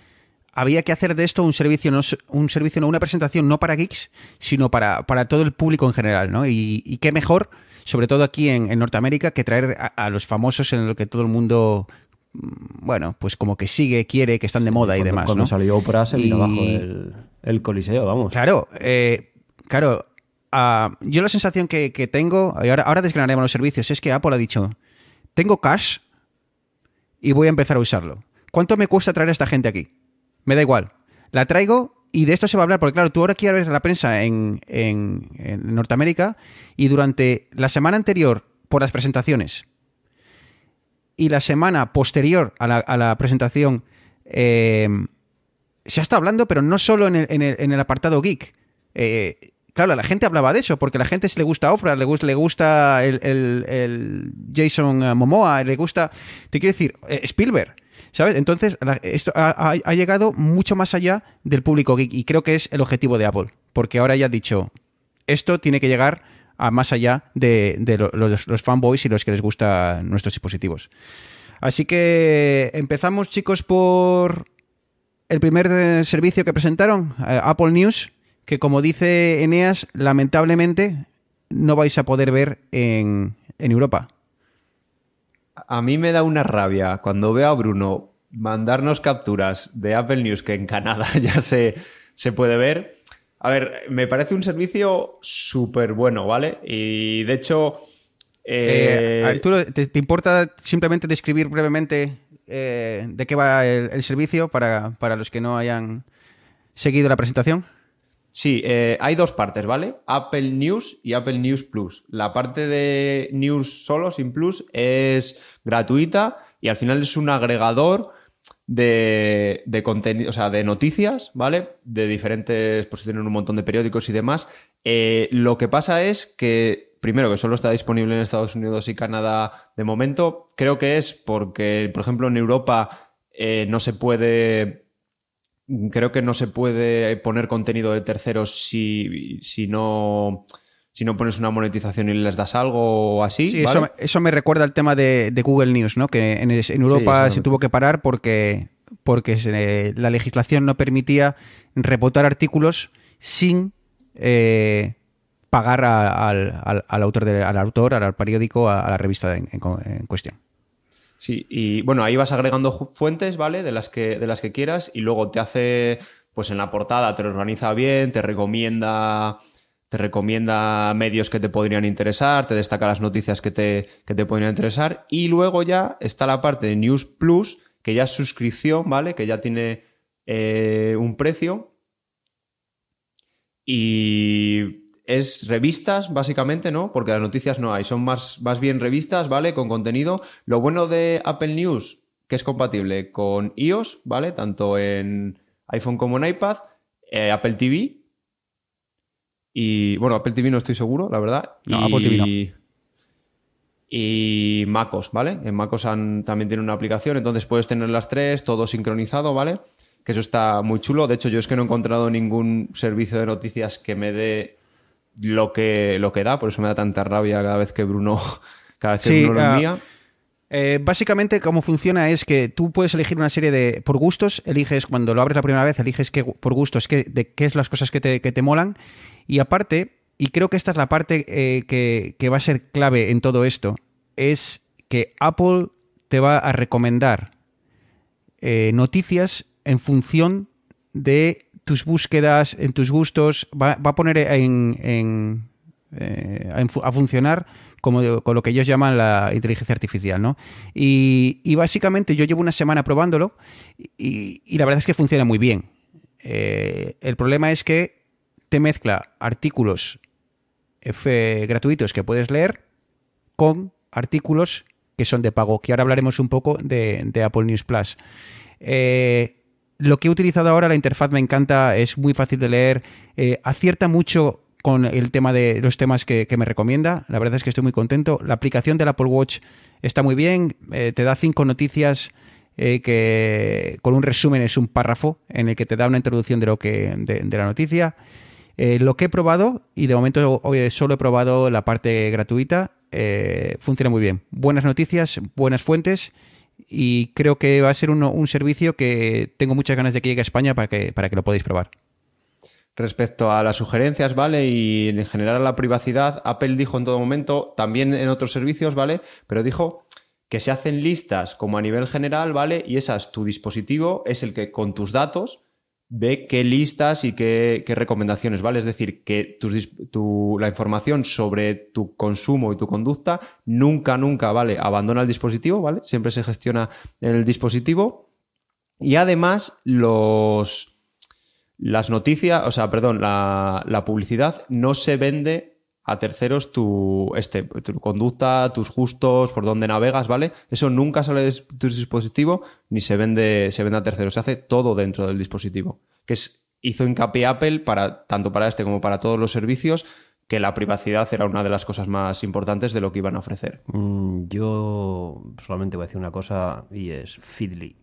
había que hacer de esto un servicio, no, un servicio, no una presentación no para geeks, sino para, para todo el público en general, ¿no? Y, y qué mejor sobre todo aquí en, Norteamérica, que traer a, los famosos en lo que todo el mundo mm, bueno, pues como que sigue, quiere, que están de moda y demás. Cuando salió Oprah se vino abajo el, coliseo, vamos. Claro, eh, claro. Yo la sensación que, tengo, y ahora, ahora desgranaremos los servicios, es que Apple ha dicho, tengo cash y voy a empezar a usarlo. ¿Cuánto me cuesta traer a esta gente aquí? Me da igual. La traigo y de esto se va a hablar, porque claro, tú ahora quieres la prensa en, Norteamérica y durante la semana anterior por las presentaciones y la semana posterior a la, presentación eh, se ha estado hablando, pero no solo en el, apartado geek. Eh, claro, la gente hablaba de eso, porque la gente le gusta Oprah, le gusta, le gusta el, el, Jason Momoa, le gusta, te quiero decir, eh, Spielberg. ¿Sabes? Entonces, esto ha, llegado mucho más allá del público geek y creo que es el objetivo de Apple, porque ahora ya ha dicho, esto tiene que llegar a más allá de, los, fanboys y los que les gustan nuestros dispositivos. Así que empezamos, chicos, por el primer eh, servicio que presentaron, eh, Apple News, que como dice Eneas, lamentablemente no vais a poder ver en Europa. A mí me da una rabia cuando veo a Bruno mandarnos capturas de Apple News que en Canadá (laughs) ya se, se puede ver. A ver, me parece un servicio súper bueno, ¿vale? Y de hecho... Eh, eh, ¿te, importa simplemente describir brevemente eh, de qué va el, servicio para, para los que no hayan seguido la presentación? Sí, eh, hay dos partes, ¿vale? Apple News y Apple News Plus. La parte de News solo, sin Plus, es gratuita y al final es un agregador de, de contenido, o sea, de noticias, ¿vale? De diferentes, pues tienen un montón de periódicos y demás. Eh, lo que pasa es que primero, que solo está disponible en Estados Unidos y Canadá de momento. Creo que es porque, por ejemplo, en Europa eh, no se puede. Creo que no se puede poner contenido de terceros si, si no si no pones una monetización y les das algo o así. Sí, eso, me recuerda al tema de, Google News, ¿no? Que en, Europa se tuvo que parar porque, porque la legislación no permitía reportar artículos sin eh, pagar al, autor al autor, al periódico, a, la revista en, cuestión. Sí, y bueno, ahí vas agregando fuentes, ¿vale? De las que, de las que quieras, y luego te hace, pues en la portada te lo organiza bien, te recomienda te recomienda medios que te podrían interesar, te destaca las noticias que te, te podrían interesar y luego ya está la parte de News Plus, que ya es suscripción, ¿vale? Que ya tiene eh, un precio y es revistas, básicamente, ¿no? Porque las noticias no hay, son más, más bien revistas, ¿vale? Con contenido. Lo bueno de Apple News, que es compatible con iOS, ¿vale? Tanto en iPhone como en iPad, eh, Apple TV, y bueno, Apple TV no estoy seguro, la verdad. No, y, Apple TV no. Y MacOS, ¿vale? En MacOS también tiene una aplicación, entonces puedes tener las tres, todo sincronizado, ¿vale? Que eso está muy chulo. De hecho, yo es que no he encontrado ningún servicio de noticias que me dé lo que, lo que da, por eso me da tanta rabia cada vez que Bruno, (laughs) cada vez que Bruno lo ah, envía. Eh, básicamente, cómo funciona es que tú puedes elegir una serie de. Por gustos, eliges, cuando lo abres la primera vez, eliges que, por gustos que, de qué es las cosas que te, que te molan. Y aparte, y creo que esta es la parte eh, que, va a ser clave en todo esto, es que Apple te va a recomendar eh, noticias en función de tus búsquedas, en tus gustos, va, a poner en, a funcionar como con lo que ellos llaman la inteligencia artificial, ¿no? Y, básicamente yo llevo una semana probándolo y, la verdad es que funciona muy bien. Eh, el problema es que te mezcla artículos F gratuitos que puedes leer con artículos que son de pago, que ahora hablaremos un poco de, Apple News Plus. Eh, lo que he utilizado ahora, la interfaz me encanta, es muy fácil de leer, eh, acierta mucho con el tema de los temas que, me recomienda. La verdad es que estoy muy contento. La aplicación del Apple Watch está muy bien. Eh, te da cinco noticias eh, que con un resumen es un párrafo en el que te da una introducción de lo que de, la noticia. Lo que he probado y de momento solo he probado la parte gratuita. funciona muy bien. Buenas noticias, buenas fuentes y creo que va a ser un servicio que tengo muchas ganas de que llegue a España para que, para que lo podáis probar. Respecto a las sugerencias, ¿vale? Y en general a la privacidad, Apple dijo en todo momento, también en otros servicios, ¿vale? Pero dijo que se hacen listas como a nivel general, ¿vale? Y esas, tu dispositivo es el que con tus datos ve qué listas y qué, recomendaciones, ¿vale? Es decir, que la información sobre tu consumo y tu conducta nunca, nunca, ¿vale? Abandona el dispositivo, ¿vale? Siempre se gestiona en el dispositivo. Y además, los, las noticias, o sea, perdón, la, publicidad no se vende a terceros tu, este, tu conducta, tus gustos, por dónde navegas, ¿vale? Eso nunca sale de tu dispositivo ni se vende, se vende a terceros, se hace todo dentro del dispositivo. Que es, hizo hincapié Apple para, tanto para este como para todos los servicios, que la privacidad era una de las cosas más importantes de lo que iban a ofrecer. Mm, yo solamente voy a decir una cosa y es Feedly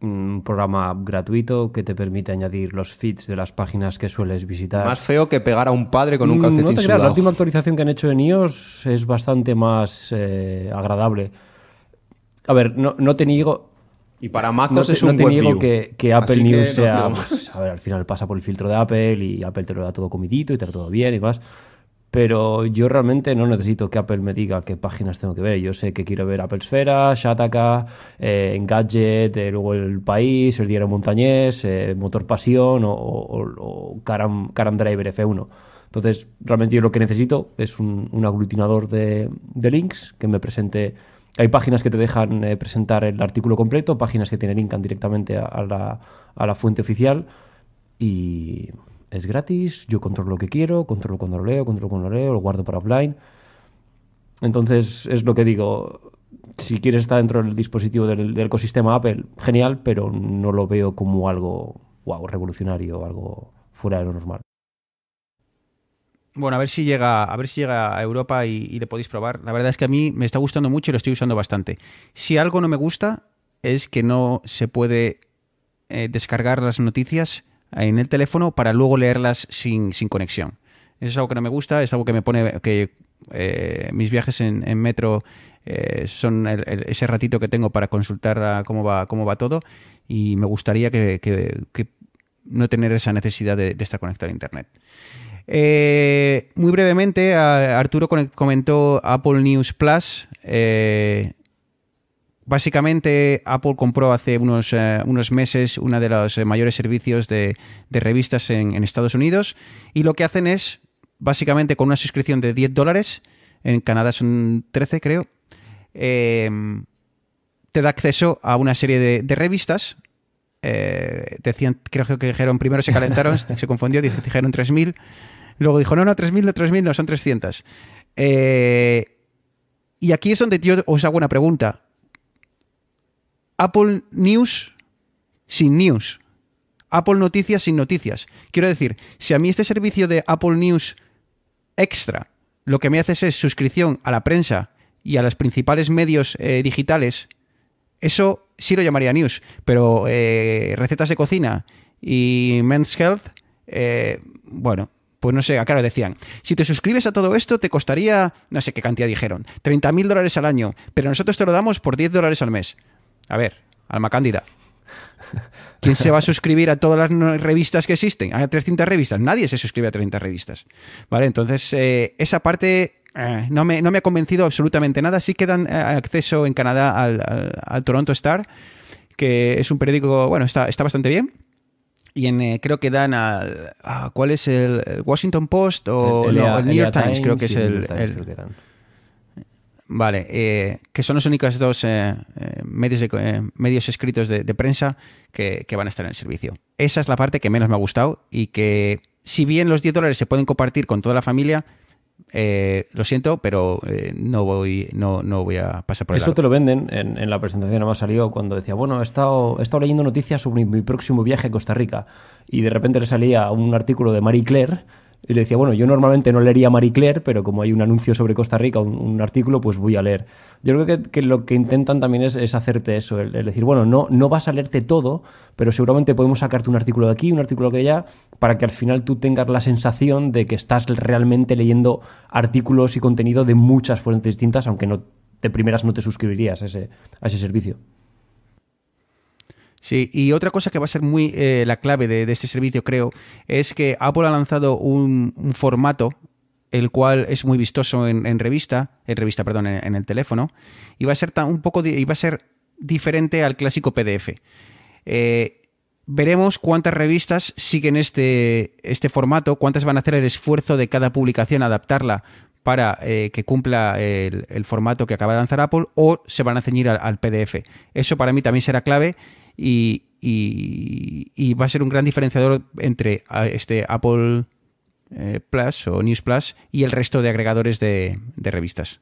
un programa gratuito que te permite añadir los feeds de las páginas que sueles visitar. Más feo que pegar a un padre con un mm, calcetín No te creas, la última actualización que han hecho en iOS es bastante más eh, agradable. A ver, no, no te niego... Y para MacOS es un No te niego que, que, Apple News sea... Pues, a ver, al final pasa por el filtro de Apple y Apple te lo da todo comidito y te lo da todo bien y más pero yo realmente no necesito que Apple me diga qué páginas tengo que ver. Yo sé que quiero ver Apple Esfera, Shataka, eh, Engadget, eh, luego El País, El Diario Montañés, eh, Motor Pasión o, Caram, Driver F1. Entonces, realmente yo lo que necesito es un, aglutinador de, links que me presente. Hay páginas que te dejan presentar el artículo completo, páginas que te linkan directamente a, la, a la fuente oficial y es gratis, yo controlo lo que quiero, controlo cuando lo leo, controlo cuando lo leo, lo guardo para offline. Entonces, es lo que digo. Si quieres estar dentro del dispositivo del, ecosistema Apple, genial, pero no lo veo como algo wow, revolucionario, algo fuera de lo normal. Bueno, a ver si llega, a ver si llega a Europa y, le podéis probar. La verdad es que a mí me está gustando mucho y lo estoy usando bastante. Si algo no me gusta es que no se puede eh, descargar las noticias en el teléfono para luego leerlas sin, conexión. Eso es algo que no me gusta, es algo que me pone que eh, mis viajes en, metro eh, son ese ratito que tengo para consultar cómo va, cómo va todo y me gustaría que, no tener esa necesidad de, estar conectado a Internet. Eh, muy brevemente, Arturo comentó Apple News Plus. Básicamente, Apple compró hace unos, eh, unos meses uno de los eh, mayores servicios de, revistas en, Estados Unidos y lo que hacen es, básicamente con una suscripción de 10 dólares, en Canadá son 13 creo, em, te da acceso a una serie de, revistas. Eh, decían, creo que dijeron, primero se calentaron, (laughs) se confundió, dijeron 3.000, luego dijo, no, no, 3.000, no 3.000, no, son 300. y aquí es donde yo os hago una pregunta. Apple News sin news. Apple Noticias sin noticias. Quiero decir, si a mí este servicio de Apple News extra lo que me hace es suscripción a la prensa y a los principales medios eh, digitales, eso sí lo llamaría news, pero eh, recetas de cocina y Men's Health, eh, bueno, pues no sé, claro, decían, si te suscribes a todo esto te costaría, no sé qué cantidad dijeron, 30 mil dólares al año, pero nosotros te lo damos por 10 dólares al mes. A ver, Alma Cándida. ¿Quién se va a suscribir a todas las revistas que existen? ¿A 300 revistas? Nadie se suscribe a 30 revistas. ¿Vale? Entonces, eh, esa parte eh, no, me, no, me, ha convencido absolutamente nada. Sí que dan eh, acceso en Canadá al, Toronto Star, que es un periódico, bueno, está, está bastante bien. Y en, creo que dan al. ¿Cuál es el, Washington Post o el, New York Times? creo que es el. Vale, eh, que son los únicos dos eh, eh, medios, medios escritos de, prensa que, van a estar en el servicio. Esa es la parte que menos me ha gustado y que si bien los 10 dólares se pueden compartir con toda la familia, lo siento, pero no, voy, no, no voy a pasar por Eso te lo venden en, la presentación, además salió cuando decía, bueno, he estado, he estado leyendo noticias sobre mi próximo viaje a Costa Rica y de repente le salía un artículo de Marie Claire y le decía, bueno, yo normalmente no leería Marie Claire, pero como hay un anuncio sobre Costa Rica, un, artículo, pues voy a leer. Yo creo que, lo que intentan también es, hacerte eso, el, decir, bueno, no, no vas a leerte todo, pero seguramente podemos sacarte un artículo de aquí, un artículo de allá, para que al final tú tengas la sensación de que estás realmente leyendo artículos y contenido de muchas fuentes distintas, aunque no de primeras no te suscribirías a ese, a ese servicio. Sí, y otra cosa que va a ser muy eh, la clave de, este servicio, creo, es que Apple ha lanzado un, formato el cual es muy vistoso en, revista, en revista, perdón, en, el teléfono, y va a ser tan, un poco, va a ser diferente al clásico PDF. Eh, veremos cuántas revistas siguen este, este formato, cuántas van a hacer el esfuerzo de cada publicación adaptarla para eh, que cumpla el, formato que acaba de lanzar Apple o se van a ceñir al, PDF. Eso para mí también será clave y, va a ser un gran diferenciador entre este Apple eh, Plus o News Plus y el resto de agregadores de, revistas.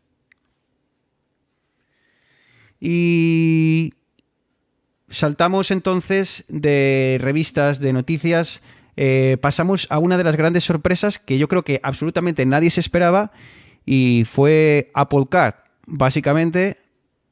Y saltamos entonces de revistas de noticias, eh, pasamos a una de las grandes sorpresas que yo creo que absolutamente nadie se esperaba y fue Apple Card. Básicamente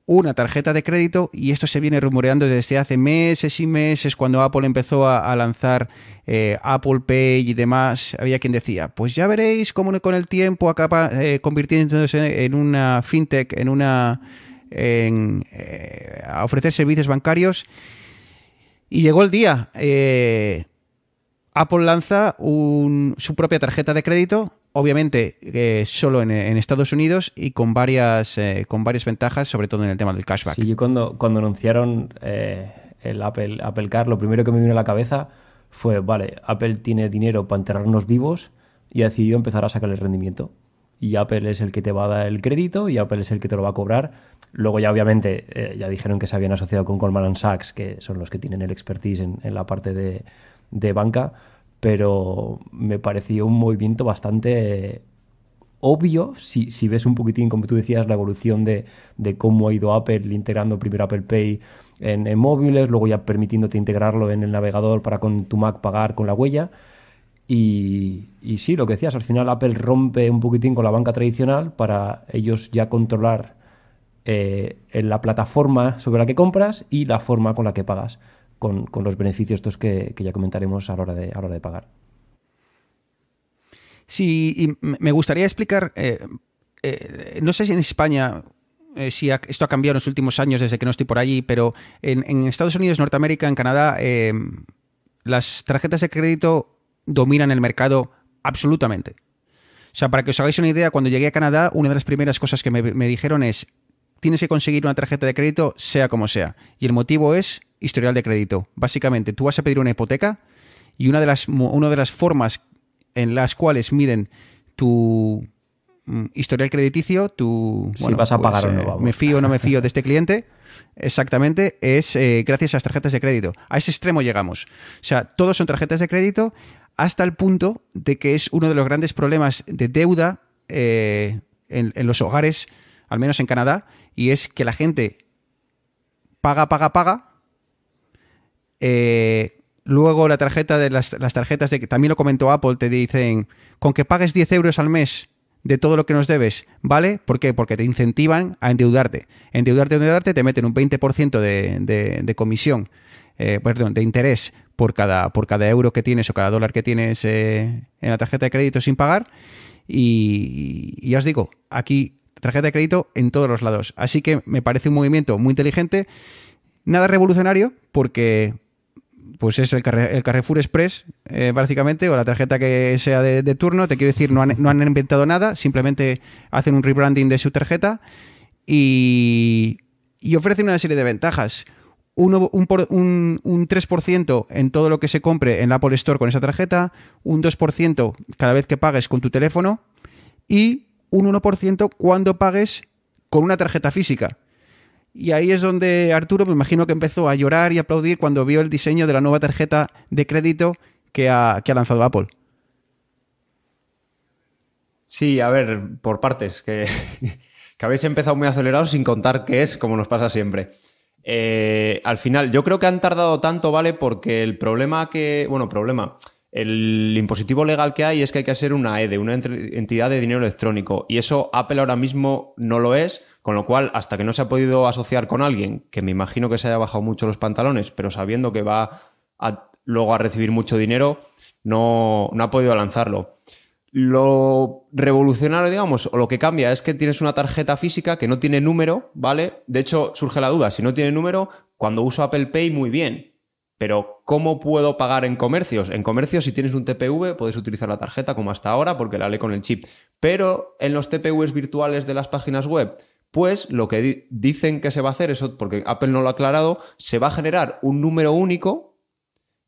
una tarjeta de crédito y esto se viene rumoreando desde hace meses y meses cuando Apple empezó a, lanzar eh, Apple Pay y demás. Había quien decía, pues ya veréis cómo con el tiempo acaba eh, convirtiéndose en una fintech, en una... En, eh, a ofrecer servicios bancarios. Y llegó el día. Apple lanza su propia tarjeta de crédito obviamente eh, solo en, Estados Unidos y con varias, eh, con varias ventajas, sobre todo en el tema del cashback. Sí, yo cuando, cuando anunciaron eh, el Apple, Apple Car, lo primero que me vino a la cabeza fue, vale, Apple tiene dinero para enterrarnos vivos y ha decidido empezar a sacar el rendimiento. Y Apple es el que te va a dar el crédito y Apple es el que te lo va a cobrar. Luego ya obviamente ya dijeron que se habían asociado con Goldman Sachs, que son los que tienen el expertise en, en la parte de, de banca pero me pareció un movimiento bastante obvio si, si, ves un poquitín, como tú decías, la evolución de, cómo ha ido Apple integrando primero Apple Pay en, móviles, luego ya permitiéndote integrarlo en el navegador para con tu Mac pagar con la huella. Y, y, sí, lo que decías, al final Apple rompe un poquitín con la banca tradicional para ellos ya controlar eh, la plataforma sobre la que compras y la forma con la que pagas, con, los beneficios estos que, ya comentaremos a la hora de, a la hora de pagar. Sí, y me gustaría explicar, eh, eh, no sé si en España si esto ha cambiado en los últimos años desde que no estoy por allí, pero en Estados Unidos, Norteamérica, en Canadá, las tarjetas de crédito dominan el mercado absolutamente. O sea, para que os hagáis una idea, cuando llegué a Canadá, una de las primeras cosas que me, dijeron es, tienes que conseguir una tarjeta de crédito sea como sea. Y el motivo es historial de crédito. Básicamente, tú vas a pedir una hipoteca y una de las, una de las formas en las cuales miden tu mm, historial crediticio, tu... Si vas a pagar o no, pues, eh, Me fío o no me fío de este cliente. Exactamente, es eh, gracias a las tarjetas de crédito. A ese extremo llegamos. O sea, todos son tarjetas de crédito hasta el punto de que es uno de los grandes problemas de deuda eh, en, los hogares, al menos en Canadá, y es que la gente paga, paga, paga. Eh, luego la tarjeta de las, tarjetas de que también lo comentó Apple, te dicen, con que pagues 10 euros al mes de todo lo que nos debes, ¿vale? ¿Por qué? Porque te incentivan a endeudarte. Endeudarte, endeudarte, te meten un 20% de, de comisión eh, perdón, de interés por cada, por cada euro que tienes o cada dólar que tienes eh, en la tarjeta de crédito sin pagar. Y, ya os digo, aquí tarjeta de crédito en todos los lados. Así que me parece un movimiento muy inteligente, nada revolucionario, porque pues es el, Carrefour Express, eh, básicamente, o la tarjeta que sea de, turno. Te quiero decir, no han, no han, inventado nada, simplemente hacen un rebranding de su tarjeta y, y ofrecen una serie de ventajas un, un, un, 3% en todo lo que se compre en la Apple Store con esa tarjeta, un 2% cada vez que pagues con tu teléfono y un 1% cuando pagues con una tarjeta física. Y ahí es donde Arturo me imagino que empezó a llorar y aplaudir cuando vio el diseño de la nueva tarjeta de crédito que ha, que ha lanzado Apple. Sí, a ver, por partes, que, (laughs) que habéis empezado muy acelerados sin contar qué es, como nos pasa siempre. Eh, al final, yo creo que han tardado tanto, ¿vale? Porque el problema que. Bueno, problema. El impositivo legal que hay es que hay que ser una EDE, una entidad de dinero electrónico. Y eso Apple ahora mismo no lo es, con lo cual, hasta que no se ha podido asociar con alguien, que me imagino que se haya bajado mucho los pantalones, pero sabiendo que va luego a recibir mucho dinero, no, no ha podido lanzarlo. Lo revolucionario, digamos, o lo que cambia es que tienes una tarjeta física que no tiene número, ¿vale? De hecho, surge la duda, si no tiene número, cuando uso Apple Pay, muy bien. Pero, ¿cómo puedo pagar en comercios? En comercios, si tienes un TPV, puedes utilizar la tarjeta como hasta ahora, porque la lee con el chip. Pero en los TPVs virtuales de las páginas web, pues lo que dicen que se va a hacer, eso porque Apple no lo ha aclarado, se va a generar un número único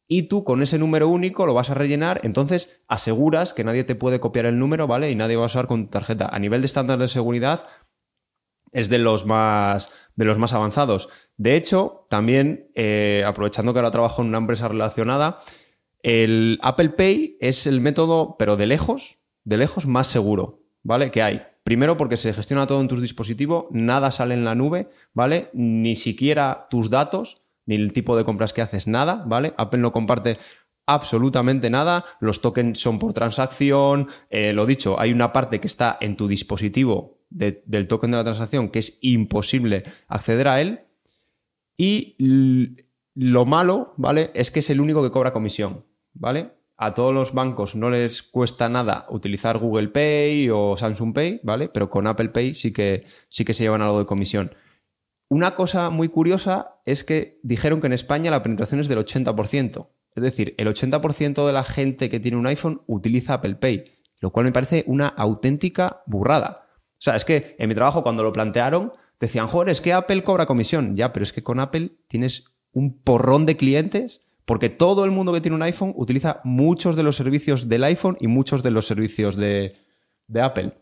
y tú con ese número único lo vas a rellenar, entonces aseguras que nadie te puede copiar el número, ¿vale? Y nadie va a usar con tu tarjeta. A nivel de estándar de seguridad es de los más, de los más avanzados. De hecho, también, eh, aprovechando que ahora trabajo en una empresa relacionada, el Apple Pay es el método, pero de lejos, de lejos más seguro, ¿vale? Que hay. Primero porque se gestiona todo en tu dispositivo, nada sale en la nube, ¿vale? Ni siquiera tus datos ni el tipo de compras que haces, nada, ¿vale? Apple no comparte absolutamente nada, los tokens son por transacción, eh, lo dicho, hay una parte que está en tu dispositivo del token de la transacción que es imposible acceder a él y lo malo, ¿vale? Es que es el único que cobra comisión, ¿vale? A todos los bancos no les cuesta nada utilizar Google Pay o Samsung Pay, ¿vale? Pero con Apple Pay sí que, sí que se llevan algo de comisión. Una cosa muy curiosa es que dijeron que en España la penetración es del 80%. Es decir, el 80% de la gente que tiene un iPhone utiliza Apple Pay, lo cual me parece una auténtica burrada. O sea, es que en mi trabajo cuando lo plantearon decían, joder, es que Apple cobra comisión. Ya, pero es que con Apple tienes un porrón de clientes porque todo el mundo que tiene un iPhone utiliza muchos de los servicios del iPhone y muchos de los servicios de, de Apple.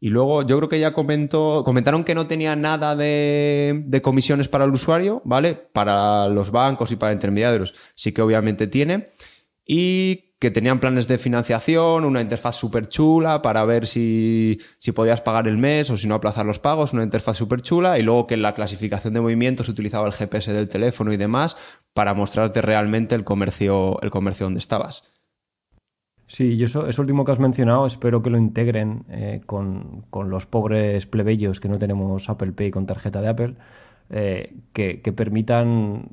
Y luego yo creo que ya comentó, comentaron que no tenía nada de, de, comisiones para el usuario, ¿vale? Para los bancos y para intermediarios sí que obviamente tiene. Y que tenían planes de financiación, una interfaz súper chula para ver si, si, podías pagar el mes o si no aplazar los pagos, una interfaz súper chula. Y luego que en la clasificación de movimientos utilizaba el GPS del teléfono y demás para mostrarte realmente el comercio, el comercio donde estabas. Sí, y eso, eso último que has mencionado, espero que lo integren eh, con, con, los pobres plebeyos que no tenemos Apple Pay con tarjeta de Apple, eh, que, que, permitan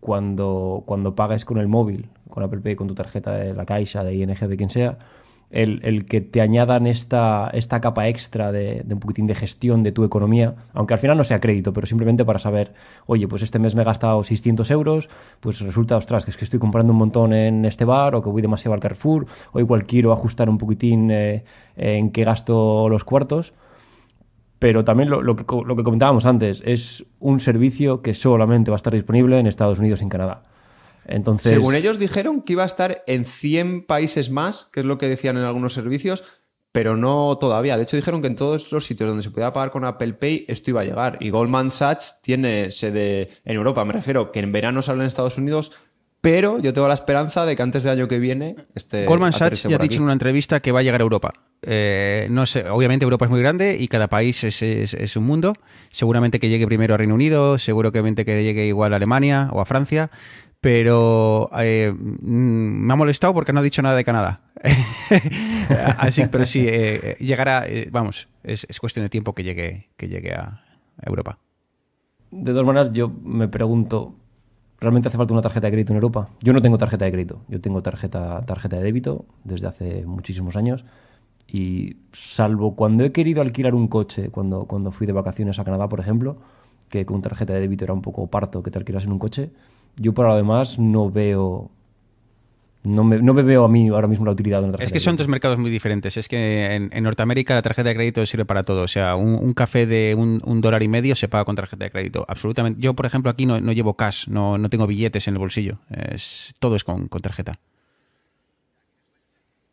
cuando, cuando pagues con el móvil, con Apple Pay, con tu tarjeta de la Caixa, de ING, de quien sea, el, que te añadan esta, esta capa extra de, un poquitín de gestión de tu economía, aunque al final no sea crédito, pero simplemente para saber, oye, pues este mes me he gastado 600 euros, pues resulta, ostras, que es que estoy comprando un montón en este bar o que voy demasiado al Carrefour, o igual quiero ajustar un poquitín eh, en qué gasto los cuartos. Pero también lo, que, comentábamos antes, es un servicio que solamente va a estar disponible en Estados Unidos y en Canadá. Entonces... Según ellos dijeron que iba a estar en 100 países más, que es lo que decían en algunos servicios, pero no todavía. De hecho, dijeron que en todos los sitios donde se podía pagar con Apple Pay esto iba a llegar. Y Goldman Sachs tiene sede en Europa, me refiero, que en verano sale en Estados Unidos, pero yo tengo la esperanza de que antes del año que viene este Goldman Sachs ya ha dicho en una entrevista que va a llegar a Europa. Eh, no sé, obviamente Europa es muy grande y cada país es, un mundo. Seguramente que llegue primero a Reino Unido, seguramente que llegue igual a Alemania o a Francia, pero eh, mm, me ha molestado porque no ha dicho nada de Canadá. (laughs) Así, pero sí, eh, llegará, eh, vamos, es, cuestión de tiempo que llegue, que llegue a Europa. De todas maneras, yo me pregunto, ¿realmente hace falta una tarjeta de crédito en Europa? Yo no tengo tarjeta de crédito, yo tengo tarjeta, tarjeta de débito desde hace muchísimos años y salvo cuando he querido alquilar un coche, cuando, cuando fui de vacaciones a Canadá, por ejemplo, que con tarjeta de débito era un poco parto que te alquilas en un coche, yo por lo demás no veo no me, no me, veo a mí ahora mismo la utilidad de una tarjeta. Es que son dos mercados muy diferentes. Es que en, Norteamérica la tarjeta de crédito sirve para todo. O sea, un, café de un, dólar y medio se paga con tarjeta de crédito. Absolutamente. Yo, por ejemplo, aquí no, llevo cash, no, no, tengo billetes en el bolsillo. Es, todo es con, tarjeta.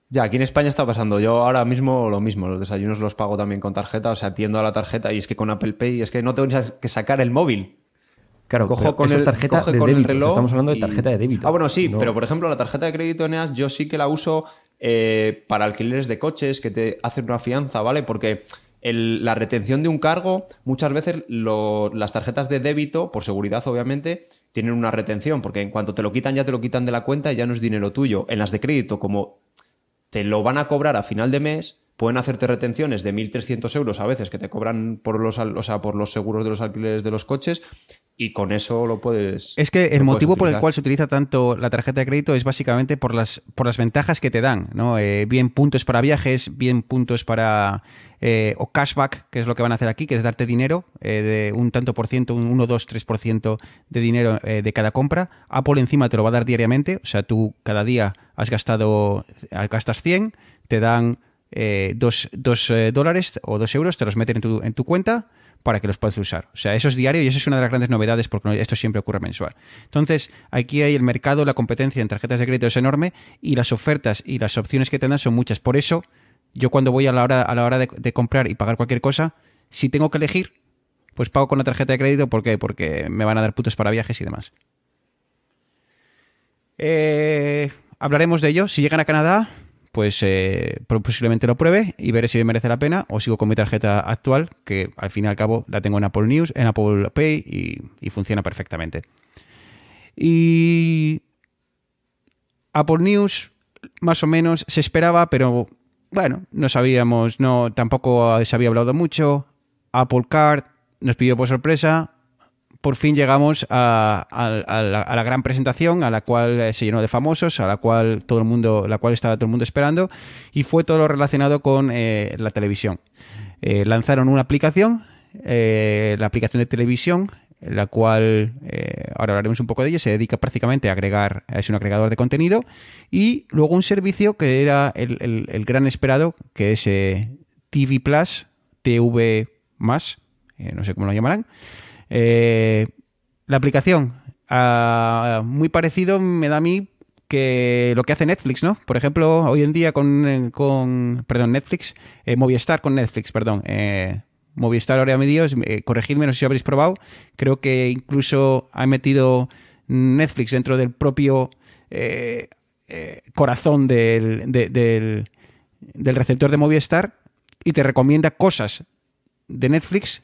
Ya, aquí en España está pasando. Yo ahora mismo lo mismo. Los desayunos los pago también con tarjeta. O sea, atiendo a la tarjeta y es que con Apple Pay es que no tengo que sacar el móvil. Claro, cojo con el, tarjeta de débito. reloj estamos hablando de tarjeta de débito. Ah, bueno, sí, pero por ejemplo, la tarjeta de crédito Eneas yo sí que la uso eh, para alquileres de coches que te hacen una fianza, ¿vale? Porque la retención de un cargo, muchas veces las tarjetas de débito, por seguridad obviamente, tienen una retención, porque en cuanto te lo quitan, ya te lo quitan de la cuenta y ya no es dinero tuyo. En las de crédito, como te lo van a cobrar a final de mes, pueden hacerte retenciones de 1.300 euros a veces que te cobran por los, o sea, por los seguros de los alquileres de los coches y con eso lo puedes. Es que el motivo por el cual se utiliza tanto la tarjeta de crédito es básicamente por las, por las ventajas que te dan, ¿no? Eh, bien puntos para viajes, bien puntos para. Eh, o cashback, que es lo que van a hacer aquí, que es darte dinero eh, de un tanto por ciento, un 1, 2, 3% de dinero de cada compra. Apple encima te lo va a dar diariamente, o sea, tú cada día has gastado, gastas 100, te dan 2 dólares o 2 euros, te los meten en tu, en tu cuenta para que los puedas usar. O sea, eso es diario y eso es una de las grandes novedades porque esto siempre ocurre mensual. Entonces, aquí hay el mercado, la competencia en tarjetas de crédito es enorme y las ofertas y las opciones que te dan son muchas. Por eso, yo cuando voy a la hora, a la hora de, comprar y pagar cualquier cosa, si tengo que elegir, pues pago con la tarjeta de crédito. ¿Por qué? Porque me van a dar putos para viajes y demás. Eh, hablaremos de ello. Si llegan a Canadá, pues eh, posiblemente lo pruebe y veré si merece la pena o sigo con mi tarjeta actual, que al fin y al cabo la tengo en Apple News, en Apple Pay y, funciona perfectamente. Y Apple News más o menos se esperaba, pero bueno, no sabíamos, no tampoco se había hablado mucho. Apple Card nos pidió por sorpresa, por fin llegamos a, la, gran presentación a la cual eh, se llenó de famosos, a la cual todo el mundo, la cual estaba todo el mundo esperando, y fue todo lo relacionado con eh, la televisión. Eh, lanzaron una aplicación, la aplicación de televisión, la cual ahora hablaremos un poco de ella, se dedica prácticamente a agregar, es un agregador de contenido, y luego un servicio que era el, el gran esperado, que es TV Plus, TV más, no sé cómo lo llamarán. Eh, la aplicación, ah, muy parecido me da a mí que lo que hace Netflix, ¿no? Por ejemplo, hoy en día con, eh, perdón, Netflix, eh, Movistar con Netflix, perdón, Movistar ahora medios, corregidme, no sé si habréis probado, creo que incluso ha metido Netflix dentro del propio corazón del, del, del receptor de Movistar y te recomienda cosas de Netflix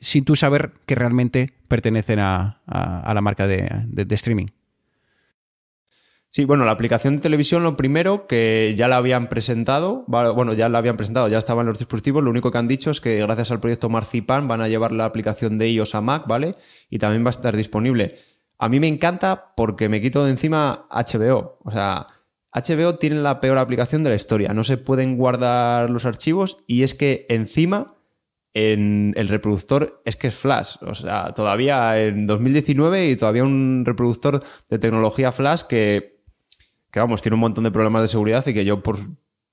sin tú saber que realmente pertenecen a, la marca de, streaming. Sí, bueno, la aplicación de televisión, lo primero que ya la habían presentado, bueno, ya la habían presentado, ya estaba en los dispositivos, lo único que han dicho es que gracias al proyecto Marzipan van a llevar la aplicación de iOS a Mac, ¿vale? Y también va a estar disponible. A mí me encanta porque me quito de encima HBO. O sea, HBO tiene la peor aplicación de la historia. No se pueden guardar los archivos y es que encima en el reproductor es que es Flash. O sea, todavía en 2019 y todavía un reproductor de tecnología Flash que que vamos, tiene un montón de problemas de seguridad y que yo, por,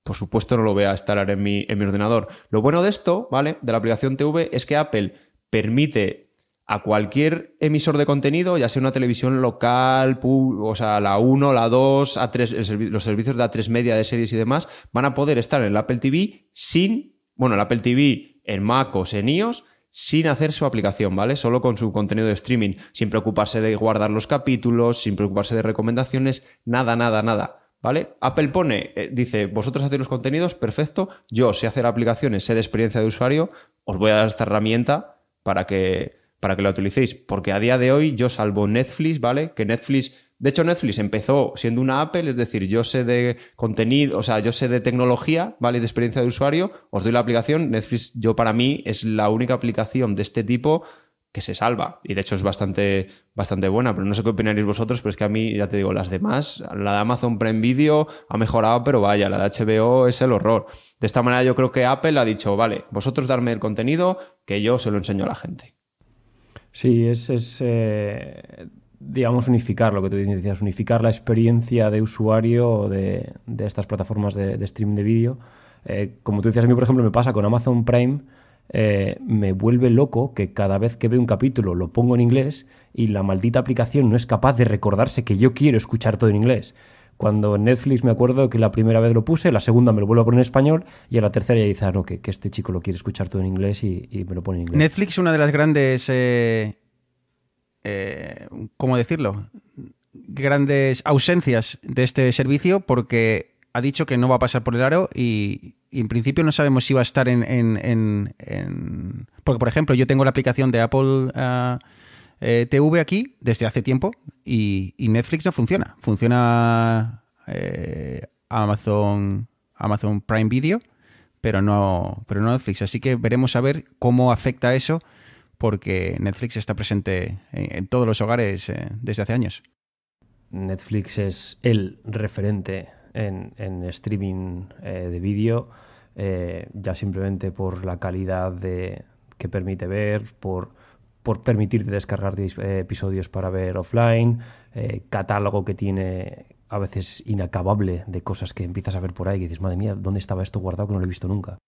por supuesto, no lo voy a instalar en mi, en mi ordenador. Lo bueno de esto, ¿vale? De la aplicación TV es que Apple permite a cualquier emisor de contenido, ya sea una televisión local, o sea, la 1, la 2, A3, los servicios de A3 Media de series y demás, van a poder estar en el Apple TV sin, bueno, el Apple TV en Mac o en iOS, sin hacer su aplicación, ¿vale? Solo con su contenido de streaming, sin preocuparse de guardar los capítulos, sin preocuparse de recomendaciones, nada, nada, nada. ¿Vale? Apple pone, eh, dice, vosotros hacéis los contenidos, perfecto, yo sé hacer aplicaciones, sé de experiencia de usuario, os voy a dar esta herramienta para que, para que la utilicéis. Porque a día de hoy, yo salvo Netflix, ¿vale? Que Netflix de hecho, Netflix empezó siendo una Apple, es decir, yo sé de contenido, o sea, yo sé de tecnología, ¿vale? De experiencia de usuario, os doy la aplicación. Netflix, yo para mí, es la única aplicación de este tipo que se salva. Y de hecho es bastante, bastante buena, pero no sé qué opinaréis vosotros, pero es que a mí, ya te digo, las demás, la de Amazon Prime Video ha mejorado, pero vaya, la de HBO es el horror. De esta manera yo creo que Apple ha dicho, vale, vosotros darme el contenido que yo se lo enseño a la gente. Sí, es, es eh, digamos, unificar lo que tú decías, unificar la experiencia de usuario de, de estas plataformas de, stream de vídeo. Eh, como tú decías, a mí, por ejemplo, me pasa con Amazon Prime, eh, me vuelve loco que cada vez que veo un capítulo lo pongo en inglés y la maldita aplicación no es capaz de recordarse que yo quiero escuchar todo en inglés. Cuando en Netflix me acuerdo que la primera vez lo puse, la segunda me lo vuelvo a poner en español y a la tercera ya dice, ah, no, que, este chico lo quiere escuchar todo en inglés y, me lo pone en inglés. Netflix, una de las grandes eh, eh, ¿cómo decirlo? Grandes ausencias de este servicio porque ha dicho que no va a pasar por el aro y, en principio no sabemos si va a estar en, Porque, por ejemplo, yo tengo la aplicación de Apple eh, eh, TV aquí desde hace tiempo y, Netflix no funciona. Funciona Amazon, Amazon Prime Video, pero no, pero no Netflix. Así que veremos a ver cómo afecta eso porque Netflix está presente en, todos los hogares eh, desde hace años. Netflix es el referente en, streaming eh, de vídeo, eh, ya simplemente por la calidad de, que permite ver, por, por permitirte descargar episodios para ver offline, catálogo que tiene a veces inacabable de cosas que empiezas a ver por ahí y dices, madre mía, ¿dónde estaba esto guardado que no lo he visto nunca?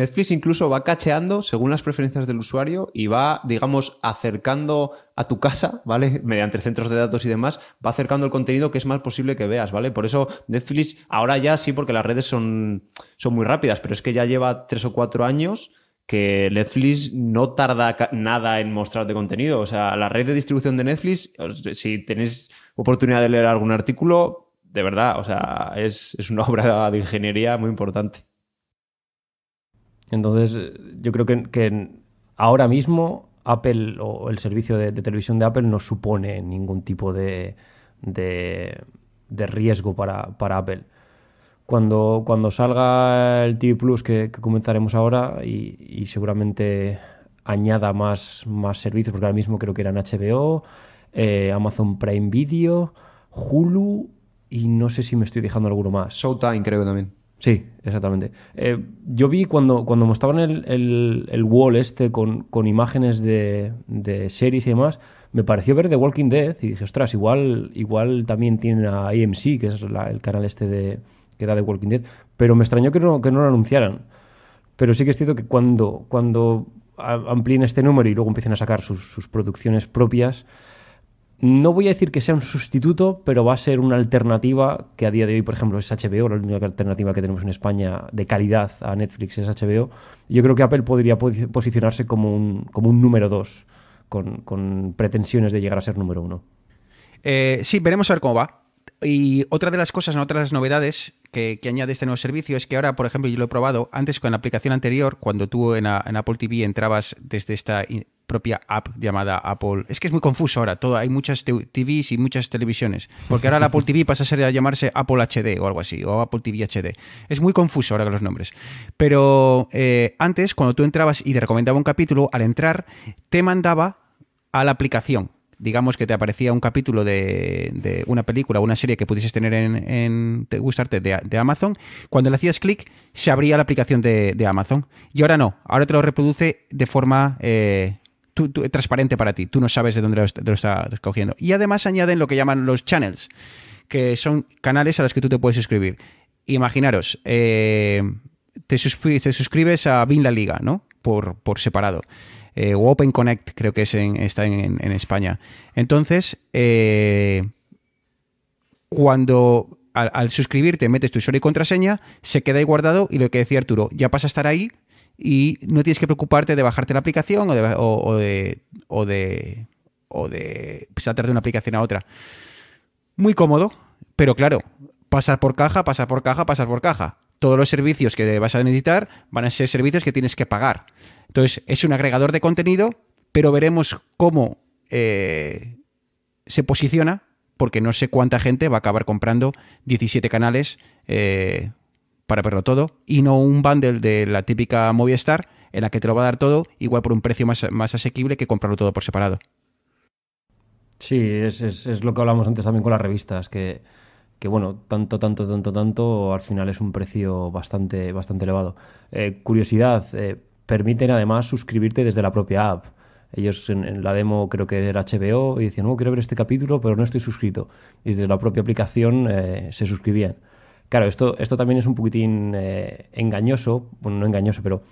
Netflix incluso va cacheando según las preferencias del usuario y va, digamos, acercando a tu casa, ¿vale? (laughs) Mediante centros de datos y demás, va acercando el contenido que es más posible que veas, ¿vale? Por eso Netflix, ahora ya sí, porque las redes son, son muy rápidas, pero es que ya lleva tres o cuatro años que Netflix no tarda nada en mostrarte contenido. O sea, la red de distribución de Netflix, si tenéis oportunidad de leer algún artículo, de verdad, o sea, es, es una (laughs) obra de ingeniería muy importante. Entonces, yo creo que, ahora mismo Apple o el servicio de, televisión de Apple no supone ningún tipo de, riesgo para, Apple. Cuando, cuando salga el TV Plus, que, comenzaremos ahora, y, seguramente añada más, más servicios, porque ahora mismo creo que eran HBO, eh, Amazon Prime Video, Hulu, y no sé si me estoy dejando alguno más. Showtime, creo también. Sí, exactamente. Eh, yo vi cuando, cuando mostraban el, el, wall este con, imágenes de, series y demás, me pareció ver The Walking Dead y dije, ostras, igual, igual también tienen a AMC, que es el canal este de, que da The Walking Dead, pero me extrañó que no, que no lo anunciaran. Pero sí que es cierto que cuando, cuando amplíen este número y luego empiecen a sacar sus, sus producciones propias, no voy a decir que sea un sustituto, pero va a ser una alternativa que a día de hoy, por ejemplo, es HBO, la única alternativa que tenemos en España de calidad a Netflix es HBO. Yo creo que Apple podría posicionarse como un, número dos, con, pretensiones de llegar a ser número uno. Eh, sí, veremos a ver cómo va. Y otra de las cosas, otra de las novedades que, añade este nuevo servicio es que ahora, por ejemplo, yo lo he probado antes con la aplicación anterior, cuando tú en, Apple TV entrabas desde esta propia app llamada Apple. Es que es muy confuso ahora, todo, hay muchas TVs y muchas televisiones, porque ahora la Apple TV pasa a ser a llamarse Apple HD o algo así, o Apple TV HD. Es muy confuso ahora con los nombres. Pero eh, antes, cuando tú entrabas y te recomendaba un capítulo, al entrar te mandaba a la aplicación digamos que te aparecía un capítulo de, una película o una serie que pudieses tener en, gustarte de, Amazon, cuando le hacías clic se abría la aplicación de, Amazon. Y ahora no, ahora te lo reproduce de forma eh, transparente para ti. Tú no sabes de dónde lo, está estás cogiendo. Y además añaden lo que llaman los channels, que son canales a los que tú te puedes suscribir. Imaginaros, eh, te, suscribes a Bin La Liga, ¿no? Por, por separado eh, o Open Connect, creo que es está en, España. Entonces, eh, cuando al, suscribirte metes tu usuario y contraseña, se queda ahí guardado y lo que decía Arturo, ya pasa a estar ahí y no tienes que preocuparte de bajarte la aplicación o de, o, de, o de, o de saltar de una aplicación a otra. Muy cómodo, pero claro, pasar por caja, pasar por caja, pasar por caja todos los servicios que vas a necesitar van a ser servicios que tienes que pagar. Entonces, es un agregador de contenido, pero veremos cómo eh, se posiciona, porque no sé cuánta gente va a acabar comprando 17 canales eh, para verlo todo, y no un bundle de la típica Movistar en la que te lo va a dar todo, igual por un precio más, más asequible que comprarlo todo por separado. Sí, es, es lo que hablamos antes también con las revistas, que que bueno, tanto, tanto, tanto, tanto, al final es un precio bastante, bastante elevado. Eh, curiosidad, permiten además suscribirte desde la propia app. Ellos en, la demo creo que era HBO y decían, no, quiero ver este capítulo, pero no estoy suscrito. Y desde la propia aplicación eh, se suscribían. Claro, esto, esto también es un poquitín engañoso, bueno, no engañoso, pero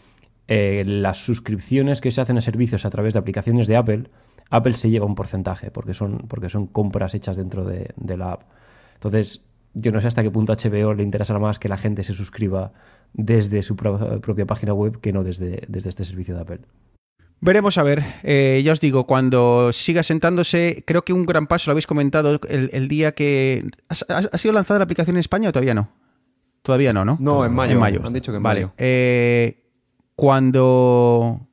las suscripciones que se hacen a servicios a través de aplicaciones de Apple, Apple se lleva un porcentaje, porque son, porque son compras hechas dentro de, la app. Entonces, yo no sé hasta qué punto HBO le interesará más que la gente se suscriba desde su propia página web que no desde, desde este servicio de Apple. Veremos a ver. Eh, ya os digo, cuando siga sentándose, creo que un gran paso, lo habéis comentado, el, día que... ¿Ha, sido lanzada la aplicación en España o todavía no? Todavía no, ¿no? No, en mayo. En mayo. Han dicho que en vale. mayo. Eh, cuando...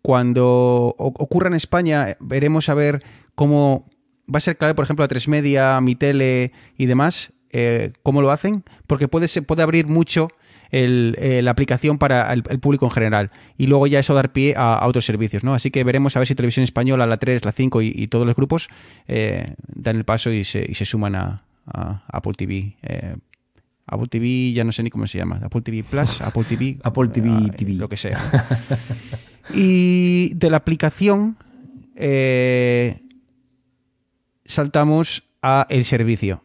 Cuando ocurra en España, veremos a ver cómo va a ser clave, por ejemplo, a tres media, mi tele y demás, eh, cómo lo hacen, porque puede, puede abrir mucho eh, la aplicación para el, público en general y luego ya eso dar pie a, otros servicios, ¿no? Así que veremos a ver si Televisión Española, la 3, la 5 y, todos los grupos eh, dan el paso y se, suman a, Apple TV. Apple TV, ya no sé ni cómo se llama. Apple TV Plus, (laughs) Apple TV. Apple TV, TV. Lo que sea. (laughs) y de la aplicación, saltamos a el servicio.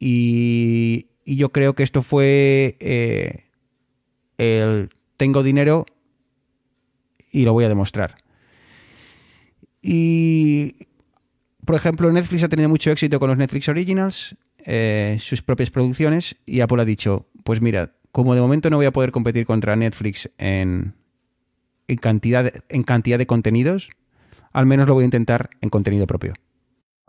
Y, yo creo que esto fue eh, el tengo dinero y lo voy a demostrar. Y, por ejemplo, Netflix ha tenido mucho éxito con los Netflix Originals, eh, sus propias producciones, y Apple ha dicho, pues mira, como de momento no voy a poder competir contra Netflix en, cantidad, en cantidad de contenidos, al menos lo voy a intentar en contenido propio.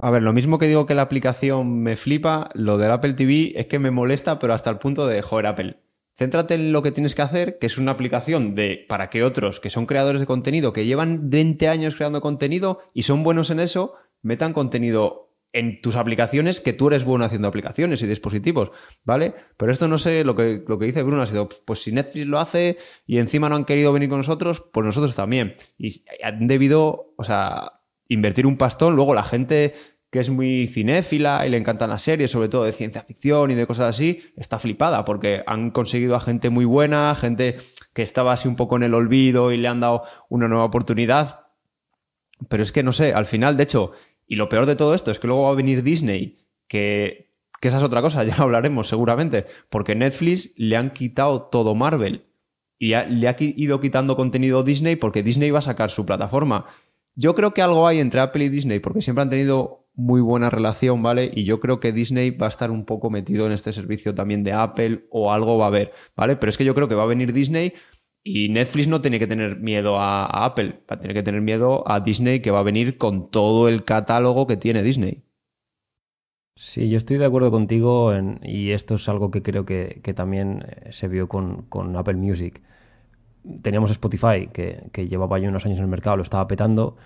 A ver, lo mismo que digo que la aplicación me flipa, lo del Apple TV es que me molesta, pero hasta el punto de, joder, Apple, céntrate en lo que tienes que hacer, que es una aplicación de para que otros que son creadores de contenido, que llevan 20 años creando contenido y son buenos en eso, metan contenido en tus aplicaciones que tú eres bueno haciendo aplicaciones y dispositivos, ¿vale? Pero esto no sé, lo que, lo que dice Bruno ha sido, pues si Netflix lo hace y encima no han querido venir con nosotros, pues nosotros también. Y han debido, o sea, invertir un pastón, luego la gente que es muy cinéfila y le encantan las series, sobre todo de ciencia ficción y de cosas así, está flipada porque han conseguido a gente muy buena, gente que estaba así un poco en el olvido y le han dado una nueva oportunidad. Pero es que no sé, al final, de hecho, y lo peor de todo esto es que luego va a venir Disney, que, que esa es otra cosa, (laughs) ya lo hablaremos seguramente, porque Netflix le han quitado todo Marvel y le ha ido quitando contenido Disney porque Disney va a sacar su plataforma. Yo creo que algo hay entre Apple y Disney porque siempre han tenido muy buena relación, ¿vale? Y yo creo que Disney va a estar un poco metido en este servicio también de Apple o algo va a haber, ¿vale? Pero es que yo creo que va a venir Disney y Netflix no tiene que tener miedo a, Apple, va a tener que tener miedo a Disney que va a venir con todo el catálogo que tiene Disney. Sí, yo estoy de acuerdo contigo y esto es algo que creo que, también eh, se vio con, Apple Music. Teníamos Spotify, que, llevaba ya unos años en el mercado, lo estaba petando,